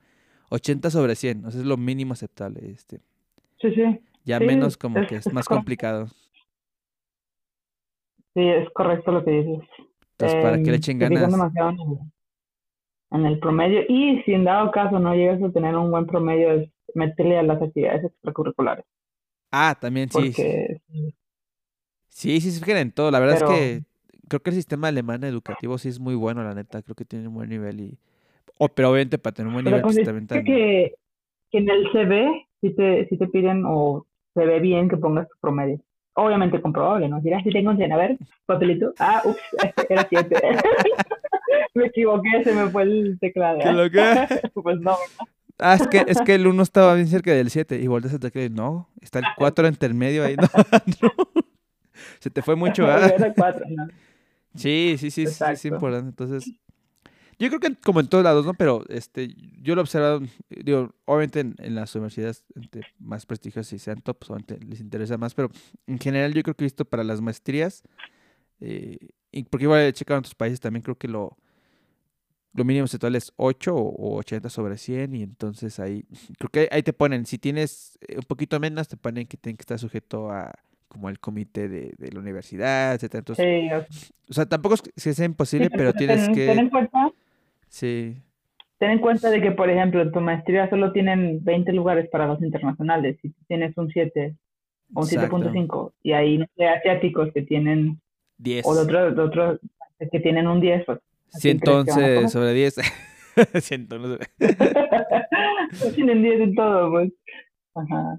S1: 80 sobre 100, o sea, es lo mínimo aceptable. Este.
S2: Sí, sí.
S1: Ya menos como que es más complicado.
S2: Sí, es correcto lo que dices.
S1: Entonces, para que le em, echen ganas.
S2: en el, promedio. Y si en dado caso no llegas a tener un buen promedio, es meterle a las actividades extracurriculares.
S1: Ah, también sí. Sí, sí, se fijan en todo. La verdad es que creo que el sistema alemán educativo sí es muy bueno, la neta. Creo que tiene un buen nivel y o, pero obviamente para tener un buen nivel
S2: pues, también que, que en el CV si te, si te piden o se ve bien que pongas tu promedio. Obviamente comprobable, ¿no? Dirás, si tengo un 100, a ver, papelito. Ah, ups, era 7. me equivoqué, se me fue el teclado.
S1: ¿Qué lo que?
S2: pues no,
S1: Ah, es que, es que el 1 estaba bien cerca del 7 y volteas a teclado y no, está el 4 entre el medio ahí. No, Se te fue mucho, ¿verdad? Sí, sí, sí, sí, es importante. Entonces, yo creo que como en todos lados, ¿no? Pero este, yo lo he observado, digo, obviamente en, las universidades más prestigiosas y sean top, obviamente les interesa más, pero en general yo creo que he visto para las maestrías, Eh, y porque igual he checado en otros países también creo que lo, lo mínimo total es 8 o 80 sobre 100 y entonces ahí, creo que ahí te ponen, si tienes eh, un poquito menos, te ponen que tienen que estar sujeto a como el comité de, de la universidad, etcétera. Entonces, sí, o sea, tampoco es que sea imposible, pero tienes que...
S2: Ten en cuenta,
S1: sí.
S2: Ten en cuenta de que, por ejemplo, en tu maestría solo tienen 20 lugares para los internacionales. Si tienes un 7 o un 7.5 y hay no sé, asiáticos que tienen
S1: 10.
S2: O de otros, de otros que tienen un 10, pues
S1: Sí, entonces, sobre 10. Siento, no sé.
S2: Tienen 10 en todo, pues. Ajá.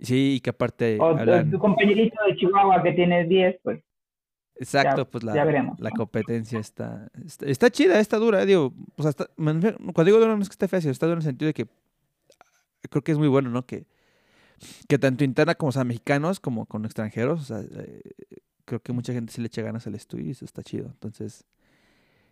S1: Sí, y que aparte.
S2: O tu compañerito de Chihuahua que tiene 10, pues.
S1: Exacto, pues la, la competencia está, está, chida, está dura, digo, pues hasta, cuando digo dura no es que esté fácil, está dura en el sentido de que creo que es muy bueno, ¿no? Que, que tanto interna como, o sea, mexicanos como con extranjeros, o sea, eh, creo que mucha gente se le echa ganas al estudio y eso está chido, entonces,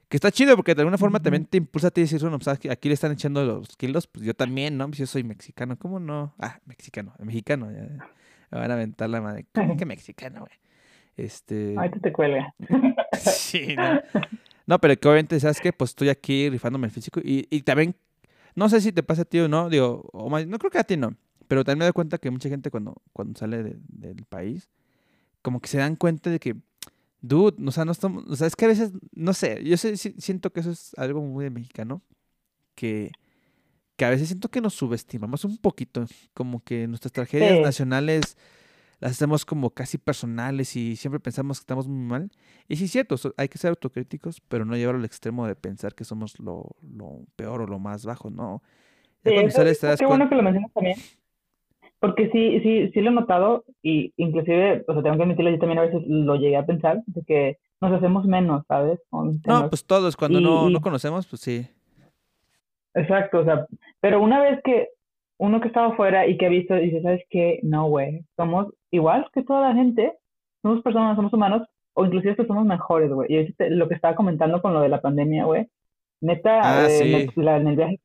S1: que está chido porque de alguna forma también te impulsa a ti decir, bueno, pues aquí le están echando los kilos, pues yo también, ¿no? Pues yo soy mexicano, ¿cómo no? Ah, mexicano, mexicano, ya. Me van a aventar la madre. ¿Cómo que mexicano, güey? Este...
S2: Ahí te cuelga.
S1: sí, no. No, pero que obviamente, ¿sabes qué? Pues estoy aquí rifándome el físico y, y también, no sé si te pasa a ti o no, digo, o más, no creo que a ti no, pero también me doy cuenta que mucha gente cuando, cuando sale del país, como que se dan cuenta de que dude, o sea, no estamos, o sea, es que a veces, no sé, yo sé, siento que eso es algo muy de mexicano, que, que a veces siento que nos subestimamos un poquito, como que nuestras tragedias nacionales las hacemos como casi personales y siempre pensamos que estamos muy mal. Y sí es cierto, hay que ser autocríticos, pero no llevarlo al extremo de pensar que somos lo, lo peor o lo más bajo, ¿no?
S2: Sí, qué bueno que lo mencionas también. Porque sí, sí, sí lo he notado y inclusive, o sea, tengo que admitirlo, yo también a veces lo llegué a pensar, de que nos hacemos menos, ¿sabes?
S1: No, pues todos, cuando no, no conocemos, pues sí.
S2: Exacto, o sea, pero una vez que uno que estaba afuera y que ha visto, dice, ¿sabes qué? No, güey, somos igual que toda la gente, somos personas, somos humanos, o inclusive que somos mejores, güey. Y lo que estaba comentando con lo de la pandemia, güey, neta,
S1: ah,
S2: eh, en el viaje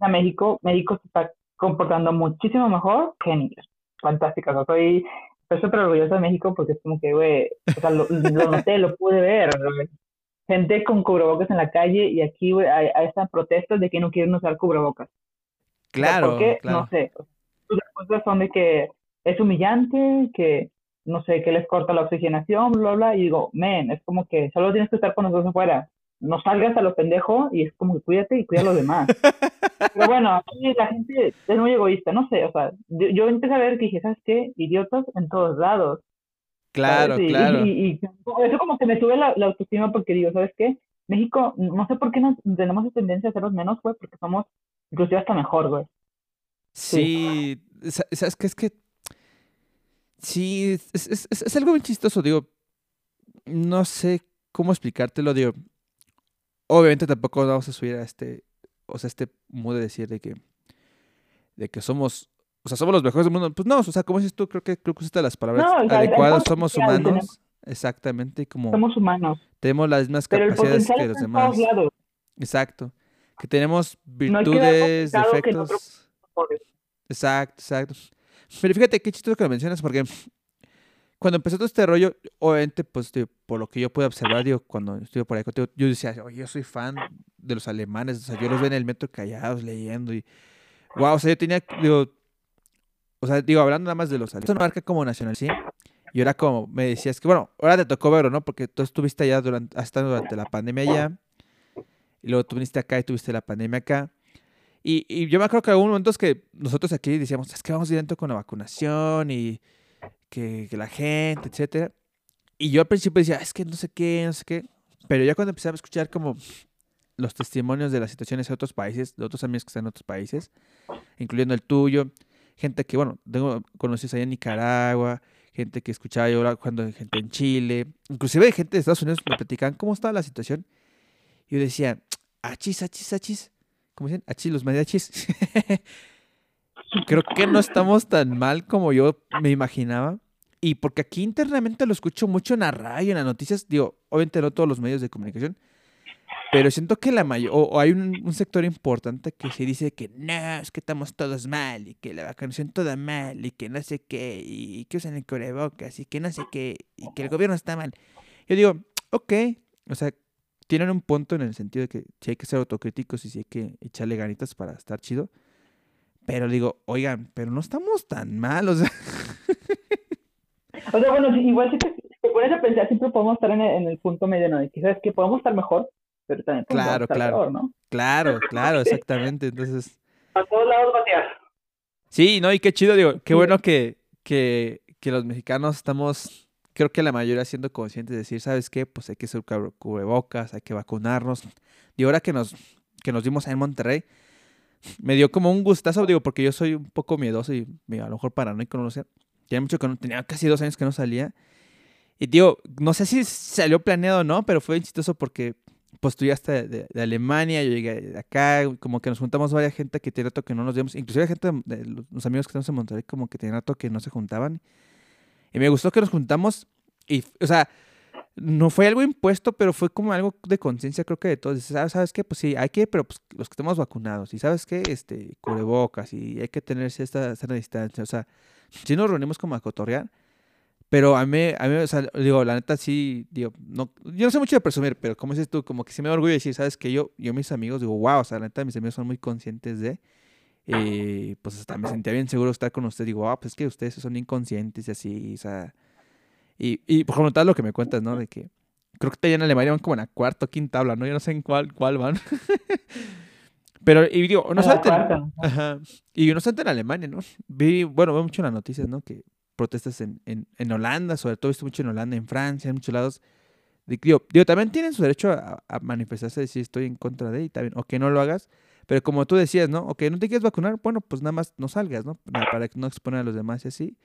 S2: a México, México se está comportando muchísimo mejor genios. Fantástica. O soy, súper orgullosa de México porque es como que, güey, o sea, lo, noté, lo pude ver. Gente con cubrebocas en la calle y aquí, güey, hay, hay estas protestas de que no quieren usar cubrebocas.
S1: Claro.
S2: ¿Por qué?
S1: No
S2: sé. Las respuestas son de que es humillante, que no sé, que les corta la oxigenación, bla, bla, y digo, men, es como que solo tienes que estar con nosotros afuera no salgas a los pendejos y es como que cuídate y cuida a los demás. Pero bueno, la gente es muy egoísta, no sé, o sea, yo, empecé a ver que dije, ¿sabes qué? Idiotas en todos lados.
S1: Claro, claro.
S2: Y, eso como que me sube la, autoestima porque digo, ¿sabes qué? México, no sé por qué nos tenemos esa tendencia a hacerlos menos, güey, porque somos inclusive hasta mejor, güey.
S1: Sí, ¿sabes qué? Es que sí, es, es, es algo bien chistoso, digo, no sé cómo explicártelo, digo, obviamente tampoco vamos a subir a este, o sea, este modo de decir de que, de que somos, o sea, somos los mejores del mundo. Pues no, o sea, como dices tú, creo que creo que usaste las palabras adecuadas, somos humanos. Exactamente, como
S2: somos humanos.
S1: Tenemos las mismas capacidades que los demás. Exacto. Que tenemos virtudes, defectos. Exacto, exacto. Pero fíjate qué chistoso que lo mencionas porque cuando empezó todo este rollo, obviamente, pues por lo que yo pude observar, cuando estuve por ahí yo decía, yo soy fan de los alemanes, o sea, yo los veo en el metro callados leyendo y, wow, o sea, yo tenía, digo, o sea, digo, hablando nada más de los alemanes, esto marca como nacional, ¿sí? Y ahora como me decías que, bueno, ahora te tocó verlo, ¿no? Porque tú estuviste allá durante, hasta durante la pandemia allá, y luego tú viniste acá y tuviste la pandemia acá. Y, yo me acuerdo que hubo momentos que nosotros aquí decíamos, es que vamos directo con la vacunación y que, la gente, etcétera. Y yo al principio decía, es que no sé qué, no sé qué. Pero ya cuando empecé a escuchar como los testimonios de las situaciones de otros países, de otros amigos que están en otros países, incluyendo el tuyo, gente que, bueno, tengo conocidos allá en Nicaragua, gente que escuchaba yo cuando gente en Chile, inclusive gente de Estados Unidos me platicaban cómo estaba la situación. Y yo decía, achis, achis, achis. ¿Cómo dicen? Achis, los mariachis. creo que no estamos tan mal como yo me imaginaba. Y porque aquí internamente lo escucho mucho en la radio, en las noticias, digo, obviamente no todos los medios de comunicación, pero siento que la mayor, o, hay un, sector importante que se dice que no, es que estamos todos mal, y que la vacunación toda mal, y que no sé qué, y que usan el cubrebocas, y que no sé qué, y que el gobierno está mal. Yo digo, ok, o sea, tienen un punto en el sentido de que si hay que ser autocríticos y si hay que echarle ganitas para estar chido. Pero digo, oigan, pero no estamos tan mal, o sea.
S2: O sea, bueno, igual si te, pones a pensar, siempre podemos estar en el, punto medio, ¿no? Y sabes que podemos estar mejor, pero también podemos
S1: claro,
S2: estar
S1: claro.
S2: peor, ¿no?
S1: Claro, claro, exactamente. Entonces.
S2: A todos lados batear.
S1: Sí, no, y qué chido, digo, qué bueno que, que, que los mexicanos estamos creo que la mayoría siendo conscientes de decir, ¿sabes qué? Pues hay que hacer cubrebocas, hay que vacunarnos. Y ahora que nos, que nos dimos ahí en Monterrey, me dio como un gustazo, digo, porque yo soy un poco miedoso y a lo mejor paranoico, no lo sé. Tenía mucho que no, tenía casi dos años que no salía. Y digo, no sé si salió planeado o no, pero fue chistoso porque pues tú ya de, de, Alemania, yo llegué de acá, como que nos juntamos varias gente que tiene rato que no nos vemos, inclusive gente de los amigos que estamos en Monterrey como que tenían rato que no se juntaban. Y me gustó que nos juntamos y, o sea, no fue algo impuesto, pero fue como algo de conciencia, creo que de todos. ¿Sabes, ¿Sabes qué? Pues sí, hay que, pero pues los que estamos vacunados. Y ¿sabes qué? Este, cubrebocas y hay que tenerse esta sana distancia. O sea, sí nos reunimos como a cotorrear. Pero a mí, a mí, o sea, digo, la neta sí, digo, no, yo no sé mucho de presumir, pero como dices tú, como que sí me orgullo decir, ¿sabes que Yo, yo mis amigos, digo, wow, o sea, la neta mis amigos son muy conscientes de, y pues hasta me sentía bien seguro de estar con ustedes. Digo, ah, pues es que ustedes son inconscientes y así, o sea. Y, y por ejemplo, tal lo que me cuentas, ¿no? De que creo que en Alemania van como en la cuarta o quinta tabla, ¿no? Yo no sé en cuál, cuál van. Pero, y digo, no sé. Ajá. Y no sé en Alemania, ¿no? Vi, bueno, veo mucho en las noticias, ¿no? Que protestas en, en, en Holanda, sobre todo he visto mucho en Holanda, en Francia, en muchos lados. Digo, digo también tienen su derecho a, a manifestarse, decir estoy en contra de, y también, o que no lo hagas. Pero como tú decías, ¿no? Ok, no te quieres vacunar, bueno, pues nada más no salgas, ¿no? Para no exponer a los demás y así.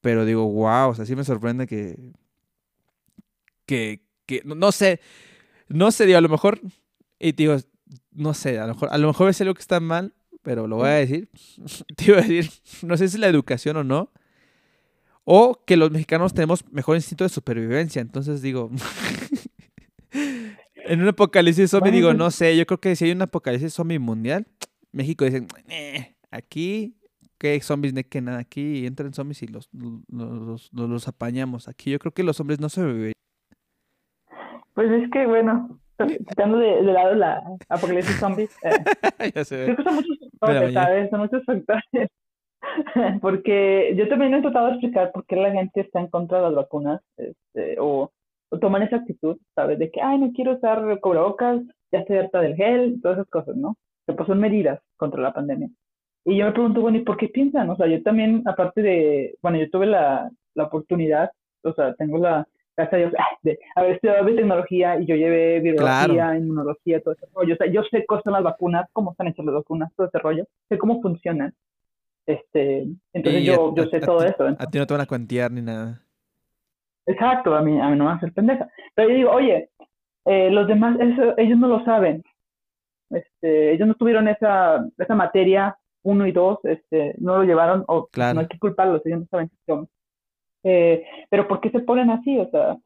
S1: Pero digo, wow, o sea, sí me sorprende que. Que, que no, sé, no sé, digo, a lo mejor, y digo, no sé, a lo mejor, a lo mejor es algo que está mal, pero lo voy a decir. Te iba a decir, no sé si es la educación o no, o que los mexicanos tenemos mejor instinto de supervivencia. Entonces digo, en un apocalipsis zombie digo, no sé, yo creo que si hay un apocalipsis zombie mundial, México dice, aquí, ¿qué zombies de que nada? Aquí entran zombies y los, los, los, apañamos. Aquí yo creo que los hombres no sobreviven.
S2: Pues es que, bueno, quitando de, lado la apocalipsis zombies, eh, ya sé. creo que son muchos factores, ¿sabes? Son muchos factores. Porque yo también he tratado de explicar por qué la gente está en contra de las vacunas, este, o o toman esa actitud, ¿sabes? De que, ay, no quiero usar cubrebocas, ya estoy harta del gel, todas esas cosas, ¿no? Que pues son medidas contra la pandemia. Y yo me pregunto, bueno, ¿y por qué piensan? O sea, yo también, aparte de, bueno, yo tuve la, la oportunidad, o sea, tengo la, gracias a Dios, de haber estudiado biotecnología y yo llevé virología, inmunología, todo ese rollo. O sea, yo sé cómo son las vacunas, cómo están hechas las vacunas, todo ese rollo, sé cómo funcionan. Este, entonces yo, yo sé todo eso.
S1: A ti no te van a cuantear ni nada.
S2: Exacto, a mí, a mí no me va a hacer pendeja. Pero yo digo, oye, eh, los demás, ellos no lo saben. Este, ellos no tuvieron esa, esa materia uno y dos, este, no lo llevaron, o no hay que culparlos, ellos no saben qué. Eh, pero ¿por qué se ponen así? O sea,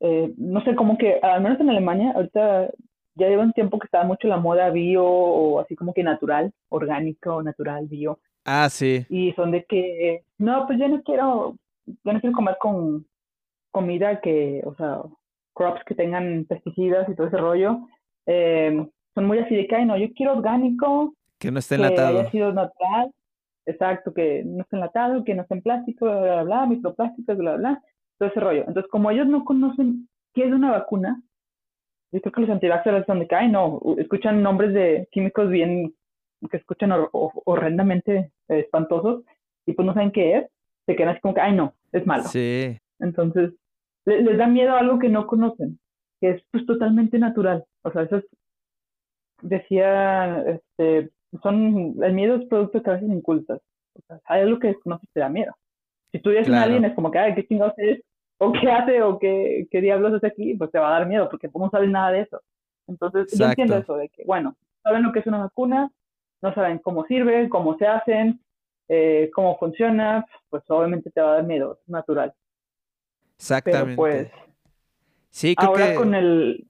S2: eh, no sé, como que, al menos en Alemania, ahorita ya lleva un tiempo que estaba mucho la moda bio o así como que natural, orgánico, natural, bio.
S1: Ah, sí.
S2: Y son de que, no, pues yo no quiero, yo no quiero comer con, comida que, o sea, crops que tengan pesticidas y todo ese rollo, eh, son muy así de que, ay, no, yo quiero orgánico.
S1: Que no esté enlatado.
S2: Que haya sido natural. Exacto, que no esté enlatado, que no esté en plástico, bla, bla, bla, microplásticos, bla, bla, todo ese rollo. Entonces, como ellos no conocen qué es una vacuna, yo creo que los antivaxxers son de que, ay, no, escuchan nombres de químicos bien, que escuchan horrendamente espantosos, y pues no saben qué es, se quedan así como que, ay, no, es malo.
S1: Sí.
S2: Entonces, les da miedo a algo que no conocen, que es pues totalmente natural. O sea, eso es, decía, este, son, el miedo es producto que a veces incultas. O sea, hay algo que desconoces te da miedo. Si tú dices a alguien es como que, ay, ¿qué chingados es? O qué hace, o qué, qué diablos hace aquí, pues te va a dar miedo, porque no sabes nada de eso. Entonces, yo entiendo eso, de que, bueno, saben lo que es una vacuna, no saben cómo sirve, cómo se hacen, eh, cómo funciona, pues obviamente te va a dar miedo, es natural.
S1: Exactamente.
S2: pues,
S1: sí,
S2: ahora con el...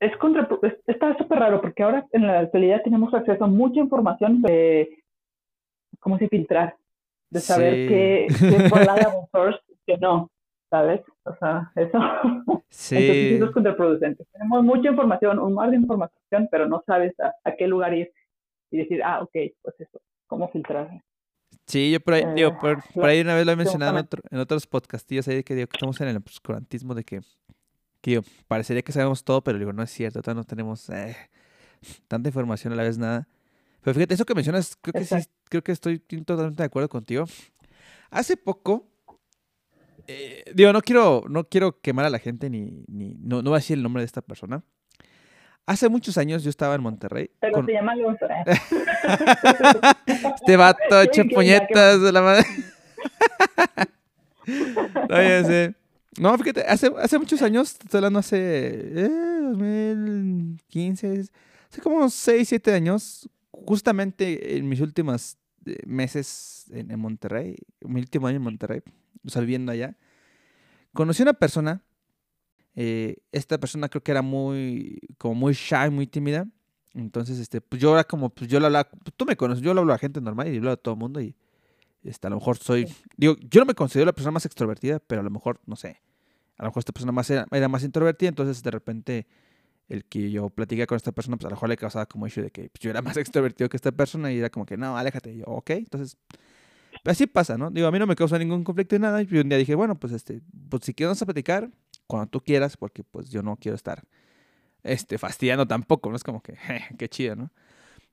S2: Es contra, está súper raro porque ahora en la actualidad tenemos acceso a mucha información de cómo se filtrar, de saber qué, qué es source, qué no. ¿sabes? O sea, eso, sí. es contraproducente. Tenemos mucha información, un mar de información, pero no sabes a, qué lugar ir y decir, ah, ok, pues eso, cómo filtrar.
S1: Sí, yo por ahí, digo, eh, por, ahí una vez lo he mencionado en, otros podcastillos ahí que digo que estamos en el obscurantismo de que, que yo, parecería que sabemos todo, pero digo, no es cierto, todavía no tenemos eh, tanta información a la vez nada. Pero fíjate, eso que mencionas, creo que sí, creo que estoy totalmente de acuerdo contigo. Hace poco, eh, digo, no quiero, no quiero quemar a la gente ni, ni no, no voy a decir el nombre de esta persona. Hace muchos años yo estaba en Monterrey.
S2: Pero se llama Alonso. ¿eh?
S1: este vato hecho puñetas de la madre. no, No, fíjate, hace, hace muchos años, estoy hablando hace eh, 2015, hace como 6, 7 años, justamente en mis últimos eh, meses en, Monterrey, mi último año en Monterrey, o sea, viviendo allá, conocí a una persona. Eh, esta persona creo que era muy, como muy shy, muy tímida. Entonces, este, pues yo era como, pues yo lo hablaba, pues, tú me conoces, yo lo hablo a gente normal y hablo a todo el mundo y este, a lo mejor soy, digo, yo no me considero la persona más extrovertida, pero a lo mejor, no sé, a lo mejor esta persona más era, era más introvertida, entonces de repente el que yo platiqué con esta persona, pues a lo mejor le causaba como issue de que pues, yo era más extrovertido que esta persona y era como que, no, aléjate. Y yo, ok, entonces, pues, así pasa, ¿no? Digo, a mí no me causa ningún conflicto ni nada. Y un día dije, bueno, pues este, pues si quieres platicar, cuando tú quieras, porque pues yo no quiero estar, este, fastidiando tampoco, ¿no? Es como que, qué chido, ¿no?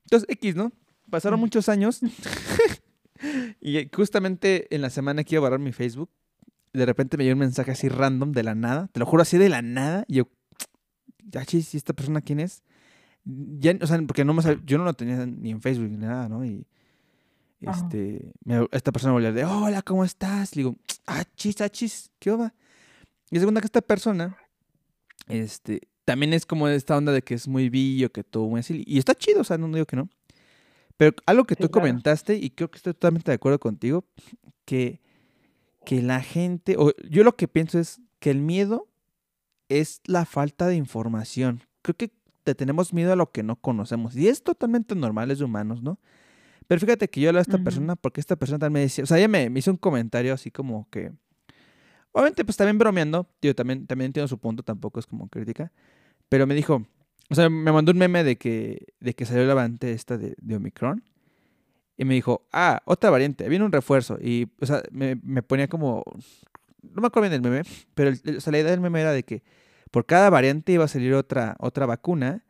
S1: Entonces, X, ¿no? Pasaron muchos años y justamente en la semana que iba a borrar mi Facebook, de repente me llegó un mensaje así random de la nada, te lo juro así de la nada, y yo, ya chis, ¿y esta persona quién es? Ya, o sea, porque no me yo no lo tenía ni en Facebook ni nada, ¿no? Y este, esta persona volvió de, hola, ¿cómo estás? Le digo, ah, chis, ah, chis, ¿qué onda? Y segunda que esta persona, este, también es como esta onda de que es muy billo, que todo muy así, y está chido, o sea, no digo que no. Pero algo que tú comentaste, y creo que estoy totalmente de acuerdo contigo, que, que la gente, o yo lo que pienso es que el miedo es la falta de información. Creo que te tenemos miedo a lo que no conocemos. Y es totalmente normal, es de humanos, ¿no? Pero fíjate que yo hablo a esta persona porque esta persona también me decía, o sea, ella me, hizo un comentario así como que, obviamente pues también bromeando, yo también, también entiendo su punto, tampoco es como crítica, pero me dijo, o sea, me mandó un meme de que, de que salió la variante esta de, Omicron. Y me dijo, ah, otra variante, viene un refuerzo. Y, o sea, me, ponía como, no me acuerdo bien del meme, pero la idea del meme era de que por cada variante iba a salir otra, otra vacuna.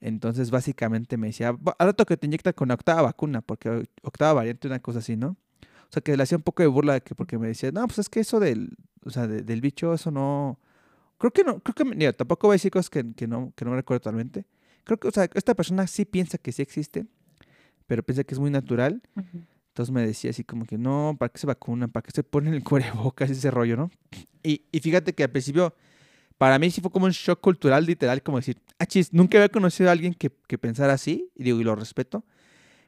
S1: Entonces, básicamente me decía, ahora toca que te inyecta con la octava vacuna, porque octava variante, una cosa así, ¿no? O sea, que le hacía un poco de burla, que porque me decía, no, pues es que eso del, o sea, del bicho, eso no... Creo que no, creo que, mira, tampoco voy a decir cosas que, no, que no me recuerdo totalmente. Creo que, o sea, esta persona sí piensa que sí existe, pero piensa que es muy natural. Entonces me decía así como que, no, ¿para qué se vacunan? ¿Para qué se ponen el cubrebocas y ese rollo, no? Y, y fíjate que al principio para mí sí fue como un shock cultural, literal, como decir, ah, chis, nunca había conocido a alguien que, que pensara así, y digo, y lo respeto.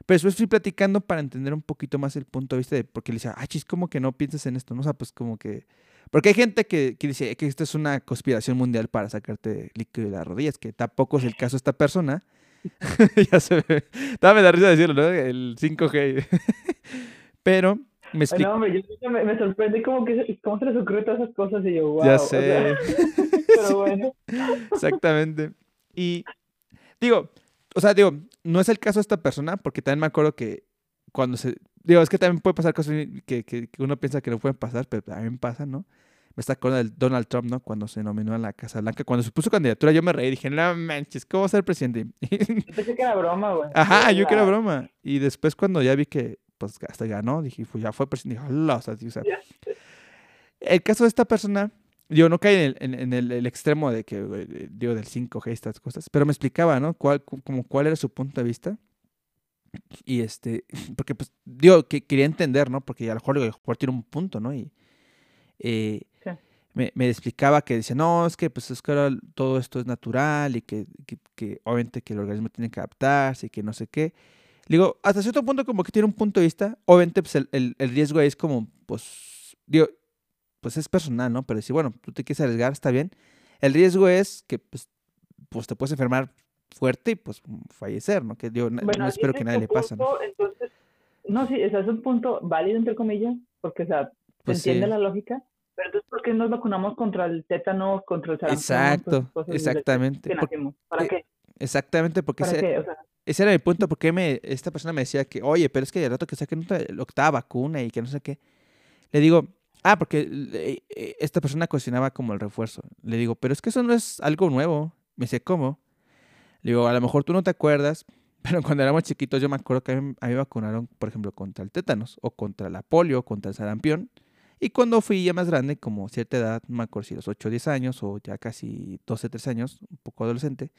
S1: Pero después fui platicando para entender un poquito más el punto de vista de, porque le decía, ah, chis, ¿cómo que no piensas en esto? ¿No? O sea, pues como que... Porque hay gente que, que dice que esto es una conspiración mundial para sacarte líquido de las rodillas, que tampoco es el caso de esta persona. ya se ve. Dame la risa decirlo, ¿no? El 5G. Pero me
S2: No, hombre, yo me, me, sorprende cómo, que, cómo se les ocurre todas esas cosas y yo, wow.
S1: Ya sé. pero bueno. Exactamente. Y digo, o sea, digo, no es el caso de esta persona, porque también me acuerdo que cuando se... Digo, es que también puede pasar cosas que, que, que uno piensa que no pueden pasar, pero también pasan, ¿no? Me está acordando del Donald Trump, ¿no? Cuando se nominó a la Casa Blanca. Cuando se puso candidatura, yo me reí. Dije, no manches, ¿cómo va a ser presidente?
S2: Pensé que era broma, güey.
S1: Ajá, yo que era broma. Y después cuando ya vi que pues hasta ganó, dije, pues ya fue presidente, dije, o sea, el caso de esta persona, yo no caí en el, en, el, extremo de que, eh, digo, del 5G, estas cosas, pero me explicaba, ¿no? Cuál, como cuál era su punto de vista. Y este, porque pues, digo, que quería entender, ¿no? Porque a lo mejor, a tiene un punto, ¿no? Y eh, me, me, explicaba que decía, no, es que pues es que ahora todo esto es natural y que, que, que obviamente que el organismo tiene que adaptarse y que no sé qué digo, hasta cierto punto como que tiene un punto de vista. Obviamente, pues el, el, el, riesgo es como, pues, digo, pues es personal, ¿no? Pero si, bueno, tú te quieres arriesgar, está bien. El riesgo es que, pues, pues te puedes enfermar fuerte y, pues, fallecer, ¿no? Que yo no espero que nadie le pase,
S2: ¿no? Entonces, no, sí, ese es un punto válido, entre comillas, porque, o sea, se pues entiende la lógica, Pero entonces, ¿por qué nos vacunamos contra el tétano, contra el
S1: sarampión? Exacto, exactamente.
S2: ¿Para eh, qué?
S1: Exactamente, porque ese, ese, era mi punto, porque me, esta persona me decía que, oye, pero es que el rato que saquen la octava vacuna y que no sé qué. Le digo, ah, porque eh, esta persona cocinaba como el refuerzo. Le digo, pero es que eso no es algo nuevo. Me dice, ¿cómo? Le digo, a lo mejor tú no te acuerdas, pero cuando éramos chiquitos yo me acuerdo que a mí, me vacunaron, por ejemplo, contra el tétanos, o contra la polio, contra el sarampión. Y cuando fui ya más grande, como cierta edad, no me acuerdo si los 8 o 10 años, o ya casi 12, 13 años, un poco adolescente,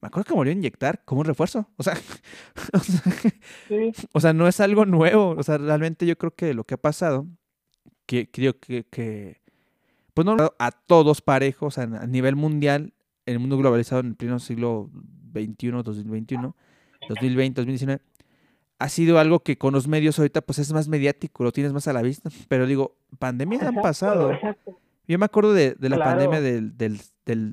S1: me acuerdo que me volvió a inyectar como un refuerzo. O sea, o sea, no es algo nuevo. O sea, realmente yo creo que lo que ha pasado, que creo que, que pues no a todos parejos, a nivel mundial, en el mundo globalizado en el pleno siglo XXI, 2021, 2020, 2019, ha sido algo que con los medios ahorita pues es más mediático, lo tienes más a la vista. Pero digo, pandemias han pasado. Yo me acuerdo de, la pandemia del, del,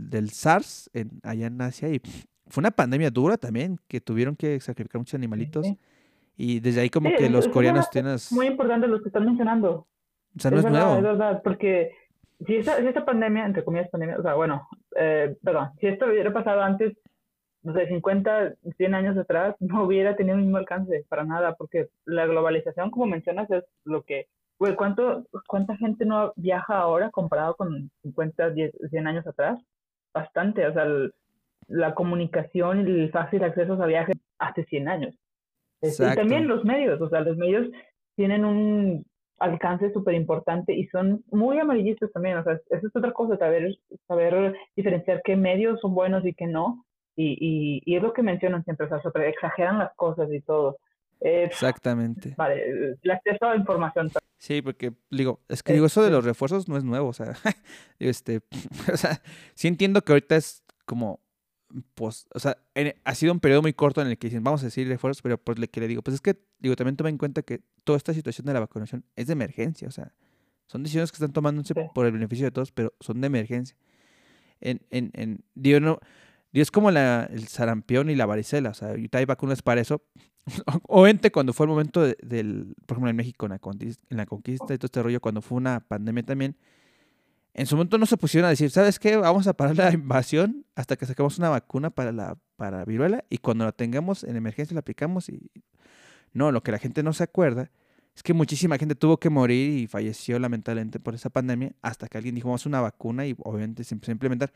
S1: del, SARS en, allá en Asia y fue una pandemia dura también, que tuvieron que sacrificar muchos animalitos. Y desde ahí como que los coreanos tienen...
S2: Muy importante lo que están mencionando.
S1: O sea, no es, nuevo.
S2: Es verdad, porque si esta, si esta pandemia, entre comillas pandemia, o sea, bueno, eh, perdón, si esto hubiera pasado antes, no sé, 50, 100 años atrás, no hubiera tenido el mismo alcance, para nada, porque la globalización, como mencionas, es lo que, güey, ¿cuánto, ¿cuánta gente no viaja ahora comparado con 50, 10, 100 años atrás? Bastante, o sea, la comunicación y el fácil acceso a viajes hace 100 años. Este, y también los medios, o sea, los medios tienen un alcance súper importante y son muy amarillistas también, o sea, eso es otra cosa, saber, saber diferenciar qué medios son buenos y qué no, y, y, es lo que mencionan siempre, o sea, sobre, exageran las cosas y todo.
S1: Exactamente.
S2: Vale, el acceso a información.
S1: Sí, porque digo, es que digo, eso de este los refuerzos no es nuevo, o sea, este, o sea, sí entiendo que ahorita es como pues, o sea, ha sido un periodo muy corto en el que dicen, vamos a decir refuerzos, pero pues le, que le digo, pues es que, digo, también toma en cuenta que toda esta situación de la vacunación es de emergencia, o sea, son decisiones que están tomándose por el beneficio de todos, pero son de emergencia. En, en, en, digo, no, digo, es como la, el sarampión y la varicela, o sea, ahorita hay vacunas para eso. Obviamente cuando fue el momento del, por ejemplo, en México, en la, en la conquista y todo este rollo, cuando fue una pandemia también, en su momento no se pusieron a decir, ¿sabes qué? Vamos a parar la invasión hasta que saquemos una vacuna para la para viruela y cuando la tengamos en emergencia la aplicamos y no, lo que la gente no se acuerda es que muchísima gente tuvo que morir y falleció lamentablemente por esa pandemia hasta que alguien dijo, vamos a una vacuna y obviamente se empezó a implementar.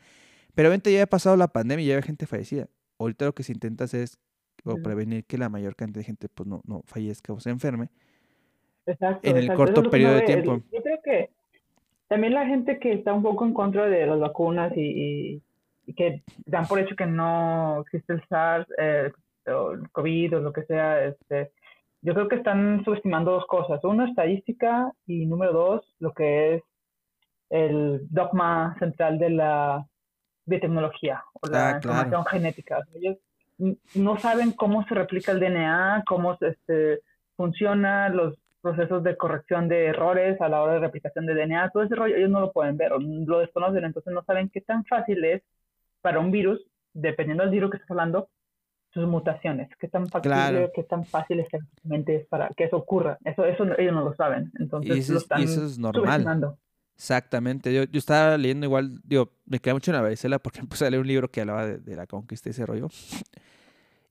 S1: Pero obviamente ya ha pasado la pandemia y ya había gente fallecida. Ahorita lo que se intenta hacer es prevenir que la mayor cantidad de gente pues no, no fallezca o se enferme en el corto periodo de tiempo.
S2: Yo creo que también la gente que está un poco en contra de las vacunas y, que dan por hecho que no existe el SARS, eh, o el COVID o lo que sea, este, yo creo que están subestimando dos cosas. Uno, estadística y número dos, lo que es el dogma central de la biotecnología o la ah, información genética. Ellos no saben cómo se replica el DNA, cómo este, funciona, los procesos de corrección de errores a la hora de replicación de DNA, todo ese rollo ellos no lo pueden ver o lo desconocen, entonces no saben qué tan fácil es para un virus, dependiendo del virus que estás hablando, sus mutaciones, qué tan fácil, qué tan fácil es para que eso ocurra. Eso, eso ellos no lo saben, entonces
S1: y eso,
S2: están
S1: eso es normal. Exactamente, yo, yo estaba leyendo igual, digo, me queda mucho en la varicela porque puse a leer un libro que hablaba de, la conquista y ese rollo.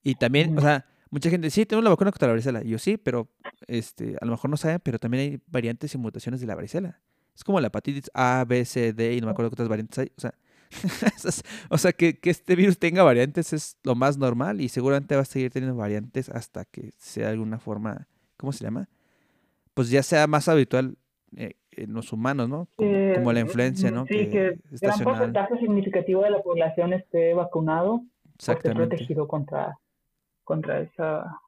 S1: Y también, o sea, mucha gente, sí, tengo la vacuna contra la varicela. Y yo sí, pero este, a lo mejor no saben, pero también hay variantes y mutaciones de la varicela. Es como la hepatitis A, B, C, D y no me acuerdo cuántas variantes hay. O sea, o sea que, que, este virus tenga variantes es lo más normal y seguramente va a seguir teniendo variantes hasta que sea de alguna forma, ¿cómo se llama? Pues ya sea más habitual eh, en los humanos, ¿no? Como, la influencia, ¿no?
S2: Sí, que, que gran porcentaje significativo de la población esté vacunado o esté protegido contra contra esa,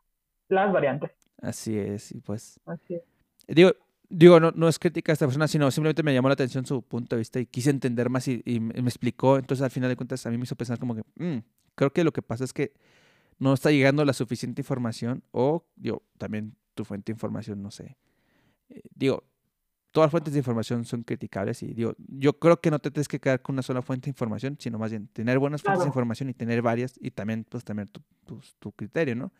S2: las variantes.
S1: Así es, y pues.
S2: Así es.
S1: Digo, digo no, no es crítica a esta persona, sino simplemente me llamó la atención su punto de vista y quise entender más y, me explicó. Entonces, al final de cuentas, a mí me hizo pensar como que, mm, creo que lo que pasa es que no está llegando la suficiente información o, digo, también tu fuente de información, no sé. Eh, digo, todas las fuentes de información son criticables y digo, yo creo que no te tienes que quedar con una sola fuente de información, sino más bien tener buenas fuentes de información y tener varias y también pues tener tu, tu, criterio, ¿no?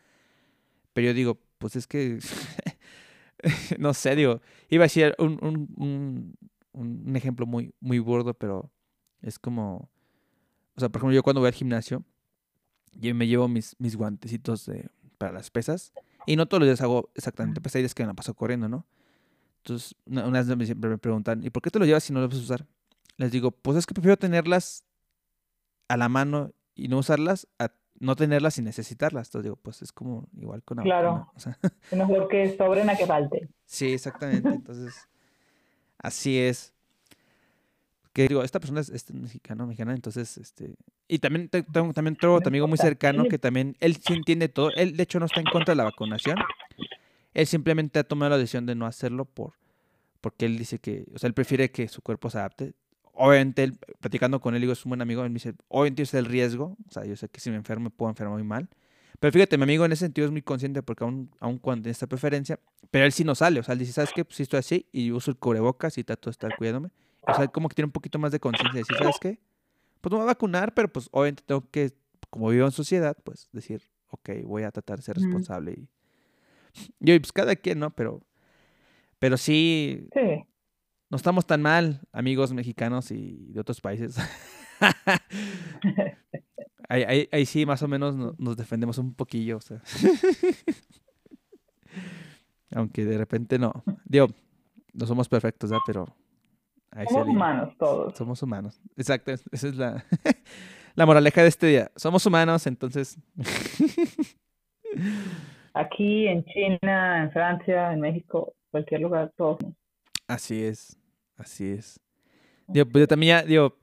S1: Pero yo digo, pues es que, no sé, digo, iba a decir un, un, un, ejemplo muy, muy burdo, pero es como, o sea, por ejemplo, yo cuando voy al gimnasio, yo me llevo mis, mis guantecitos de, para las pesas y no todos los días hago exactamente pesas, hay días que me la paso corriendo, ¿no? Entonces, una, vez me, siempre me preguntan, ¿y por qué te lo llevas si no lo vas a usar? Les digo, pues es que prefiero tenerlas a la mano y no usarlas a no tenerlas y necesitarlas. Entonces digo, pues es como igual con
S2: Claro. O Mejor que sobren a que falte.
S1: Sí, exactamente. Entonces, así es. Que digo, esta persona es, mexicano, mexicana, entonces, este, y también tengo también otro amigo muy cercano que también, él sí entiende todo, él de hecho no está en contra de la vacunación, él simplemente ha tomado la decisión de no hacerlo por, porque él dice que, o sea, él prefiere que su cuerpo se adapte, obviamente, él, platicando con él, digo, es un buen amigo, él me dice, obviamente es el riesgo, o sea, yo sé que si me enfermo me puedo enfermar muy mal. Pero fíjate, mi amigo en ese sentido es muy consciente porque aún, aún cuando tiene esta preferencia, pero él sí no sale, o sea, él dice, ¿sabes qué? Pues sí estoy así y uso el cubrebocas y trato de estar cuidándome. O sea, como que tiene un poquito más de conciencia de decir, ¿sabes qué? Pues no me voy a vacunar, pero pues obviamente tengo que, como vivo en sociedad, pues decir, ok, voy a tratar de ser responsable. Y, y pues cada quien, ¿no? Pero, pero sí, sí no estamos tan mal, amigos mexicanos y de otros países. ahí, sí, más o menos nos defendemos un poquillo. O sea. Aunque de repente no. Digo, no somos perfectos, ¿verdad? Pero...
S2: somos humanos todos.
S1: Somos humanos. Exacto, esa es la, la moraleja de este día. Somos humanos, entonces...
S2: Aquí, en China, en Francia, en México, cualquier lugar, todos.
S1: Así es. Así es. Digo, pues yo también ya, digo,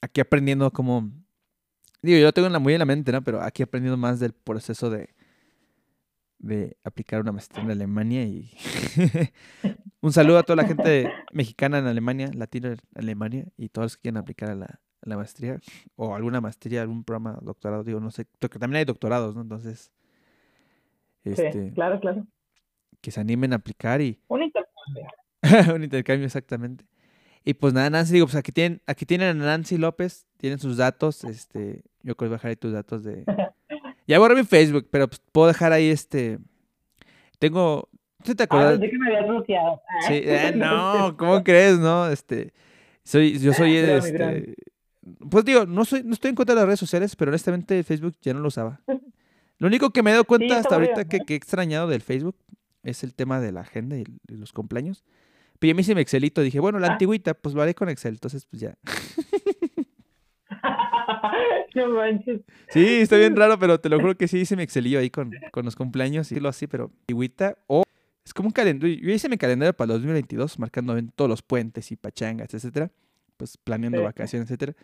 S1: aquí aprendiendo como... Digo, yo lo tengo muy en la mente, ¿no? Pero aquí aprendiendo más del proceso de, de aplicar una maestría en Alemania y... Un saludo a toda la gente mexicana en Alemania, latina en Alemania y todos los que quieran aplicar a la, maestría o alguna maestría, algún programa, doctorado, digo, no sé, porque también hay doctorados, ¿no? Entonces...
S2: Este, sí, claro, claro.
S1: Que se animen a aplicar y...
S2: Un intercambio.
S1: un intercambio, exactamente. Y pues nada, Nancy, digo, pues aquí tienen, aquí tienen a Nancy López, tienen sus datos, este, yo creo que dejar ahí tus datos de... Ya borré mi Facebook, pero pues puedo dejar ahí este... Tengo... ¿Tú te acuerdas?
S2: Ah, que me habías bloqueado.
S1: Sí, eh, no, ¿cómo crees, no? Este, soy, yo soy, este... Pues digo, no, soy, no estoy en contra de las redes sociales, pero honestamente Facebook ya no lo usaba. Lo único que me he dado cuenta hasta ahorita que, que, he extrañado del Facebook es el tema de la agenda y los cumpleaños. Pero ya me hice mi Excelito, dije, bueno, la ah. antigüita, pues lo haré con Excel, entonces pues ya.
S2: no manches.
S1: Sí, está bien raro, pero te lo juro que sí hice mi Excelillo ahí con, con los cumpleaños y lo así, pero antigüita o... Es como un calendario. Yo hice mi calendario para el 2022, marcando en todos los puentes y pachangas, etcétera. Pues planeando vacaciones, etcétera.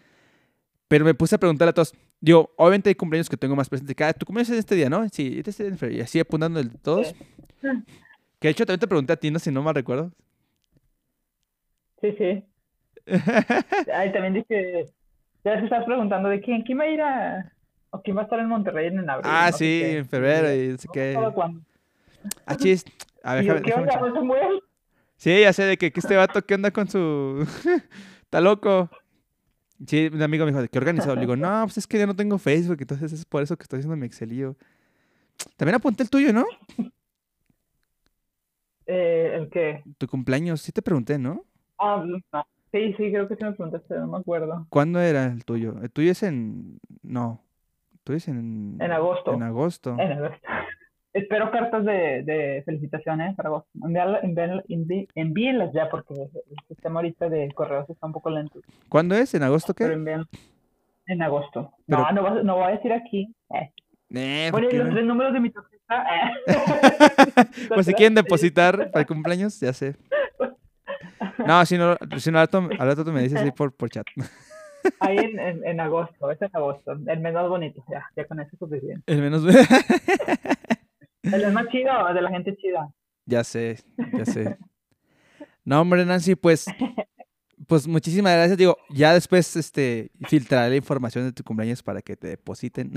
S1: Pero me puse a preguntar a todos. Digo, obviamente hay cumpleaños que tengo más presente. Cada, tu cumpleaños es este día, ¿no? Sí, este es este Y así apuntando el de todos. Que de hecho también te pregunté a ti, no si no mal recuerdo.
S2: Sí, sí. Ahí también dije, ya se estás preguntando de quién, quién va a ir a, o quién va a estar en Monterrey en abril.
S1: Ah, sí, en febrero y no sé qué.
S2: ¿Cuándo?
S1: Ah, chis. A ver, déjame,
S2: ¿Qué onda?
S1: Sí, ya sé de que, que este vato, ¿qué onda con su...? Está loco. Sí, un amigo me dijo, ¿de qué organizado? Le digo, no, pues es que ya no tengo Facebook, entonces es por eso que estoy haciendo mi Excelio. También apunté el tuyo, ¿no?
S2: Eh, ¿El qué?
S1: Tu cumpleaños, sí te pregunté, ¿no?
S2: Ah, no. Sí, sí, creo que sí me preguntaste, no me acuerdo.
S1: ¿Cuándo era el tuyo? El tuyo es en... No. El tuyo es
S2: en... En agosto.
S1: En agosto.
S2: En agosto. Espero cartas de, de felicitaciones para vos. envíenlas ya porque el sistema ahorita de correos está un poco lento.
S1: ¿Cuándo es? ¿En agosto qué?
S2: Pero en agosto. No, no, no voy a decir aquí. Eh. Eh, los tres números de mi tarjeta.
S1: Eh. pues si quieren depositar para el cumpleaños, ya sé. No, si no, si no al rato, tú me dices ahí por, por chat.
S2: Ahí en, en, en, agosto, es en agosto. El menos bonito, ya, ya con eso es suficiente.
S1: El menos
S2: El más chido, de la gente chida.
S1: Ya sé, ya sé. No, hombre, Nancy, pues, pues muchísimas gracias. Digo, ya después este, filtraré la información de tu cumpleaños para que te depositen.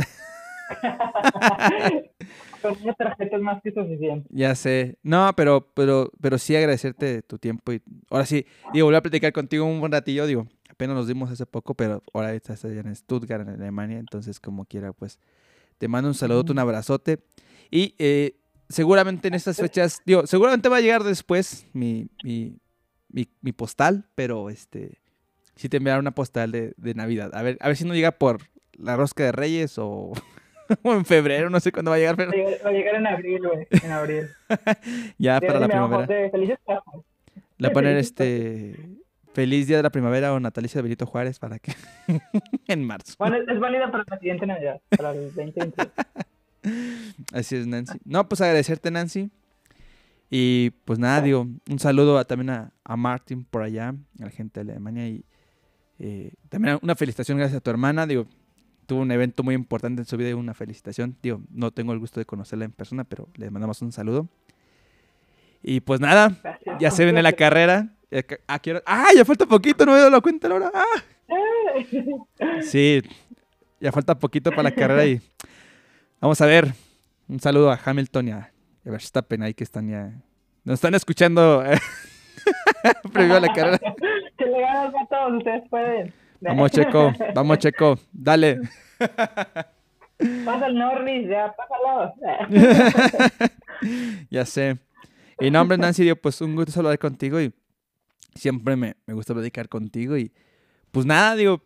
S2: Con una tarjeta es más que suficiente.
S1: Ya sé. No, pero, pero, pero sí agradecerte tu tiempo. y Ahora sí, digo, volver a platicar contigo un buen ratillo. Digo, apenas nos dimos hace poco, pero ahora estás allá en Stuttgart, en Alemania. Entonces, como quiera, pues te mando un saludo, un abrazote. Y eh, seguramente en estas fechas, digo, seguramente va a llegar después mi, mi, mi, mi postal, pero este sí te enviaré una postal de, de, Navidad. A ver, a ver si no llega por la rosca de Reyes o, en febrero, no sé cuándo va a llegar. Pero...
S2: Va a llegar en abril, güey, en abril.
S1: ya para la primavera. Felices La poner este Feliz Día de la Primavera o Natalicia de Benito Juárez para que en marzo.
S2: Bueno, es válida para la siguiente Navidad, para el 2020.
S1: Así es, Nancy. No, pues agradecerte, Nancy. Y pues nada, digo, un saludo también a, a, Martin por allá, a la gente de Alemania. Y eh, también una felicitación gracias a tu hermana. Digo, tuvo un evento muy importante en su vida y una felicitación. Digo, no tengo el gusto de conocerla en persona, pero le mandamos un saludo. Y pues nada, ya se viene la carrera. ¿A ¡Ah! Ya falta poquito, no me he dado la cuenta ahora. ¡Ah! Sí, ya falta poquito para la carrera y vamos a ver. Un saludo a Hamilton y a Verstappen ahí que están ya. Nos están escuchando previo a la carrera.
S2: Que le ganas a todos, ustedes pueden.
S1: Vamos, Checo, vamos, Checo, dale.
S2: Pasa el Norris, ya, pásalo.
S1: ya sé. Y no, hombre, Nancy, pues un gusto saludar contigo y siempre me, me gusta platicar contigo y pues nada, digo,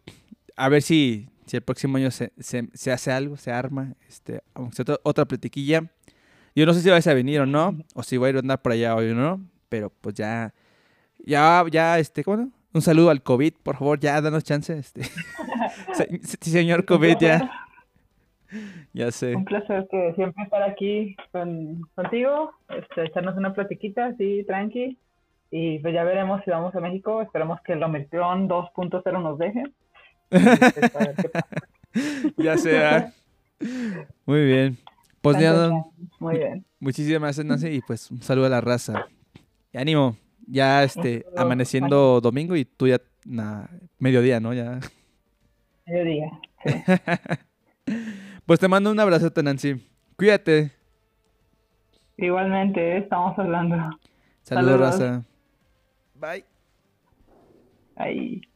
S1: a ver si, si el próximo año se, se, hace algo, se arma, este, otra, otra platiquilla. Yo no sé si vais a venir o no, o si voy a ir a andar por allá hoy o no, pero pues ya, ya, ya, este, ¿cómo Un saludo al COVID, por favor, ya, danos chance, este. señor COVID, ya. Ya sé.
S2: Un placer que siempre estar aquí con, contigo, este, echarnos una platiquita así, tranqui. Y pues ya veremos si vamos a México. Esperamos que el Omicron 2.0 nos deje.
S1: ya sea. Muy bien. Pues
S2: Muy bien.
S1: Muchísimas gracias, Nancy. Y pues un saludo a la raza. Y ánimo. Ya este, amaneciendo domingo y tú ya mediodía, ¿no? Ya.
S2: Mediodía.
S1: pues te mando un abrazo, Nancy. Cuídate.
S2: Igualmente, estamos hablando.
S1: Saludos, raza. Bye.
S2: Bye.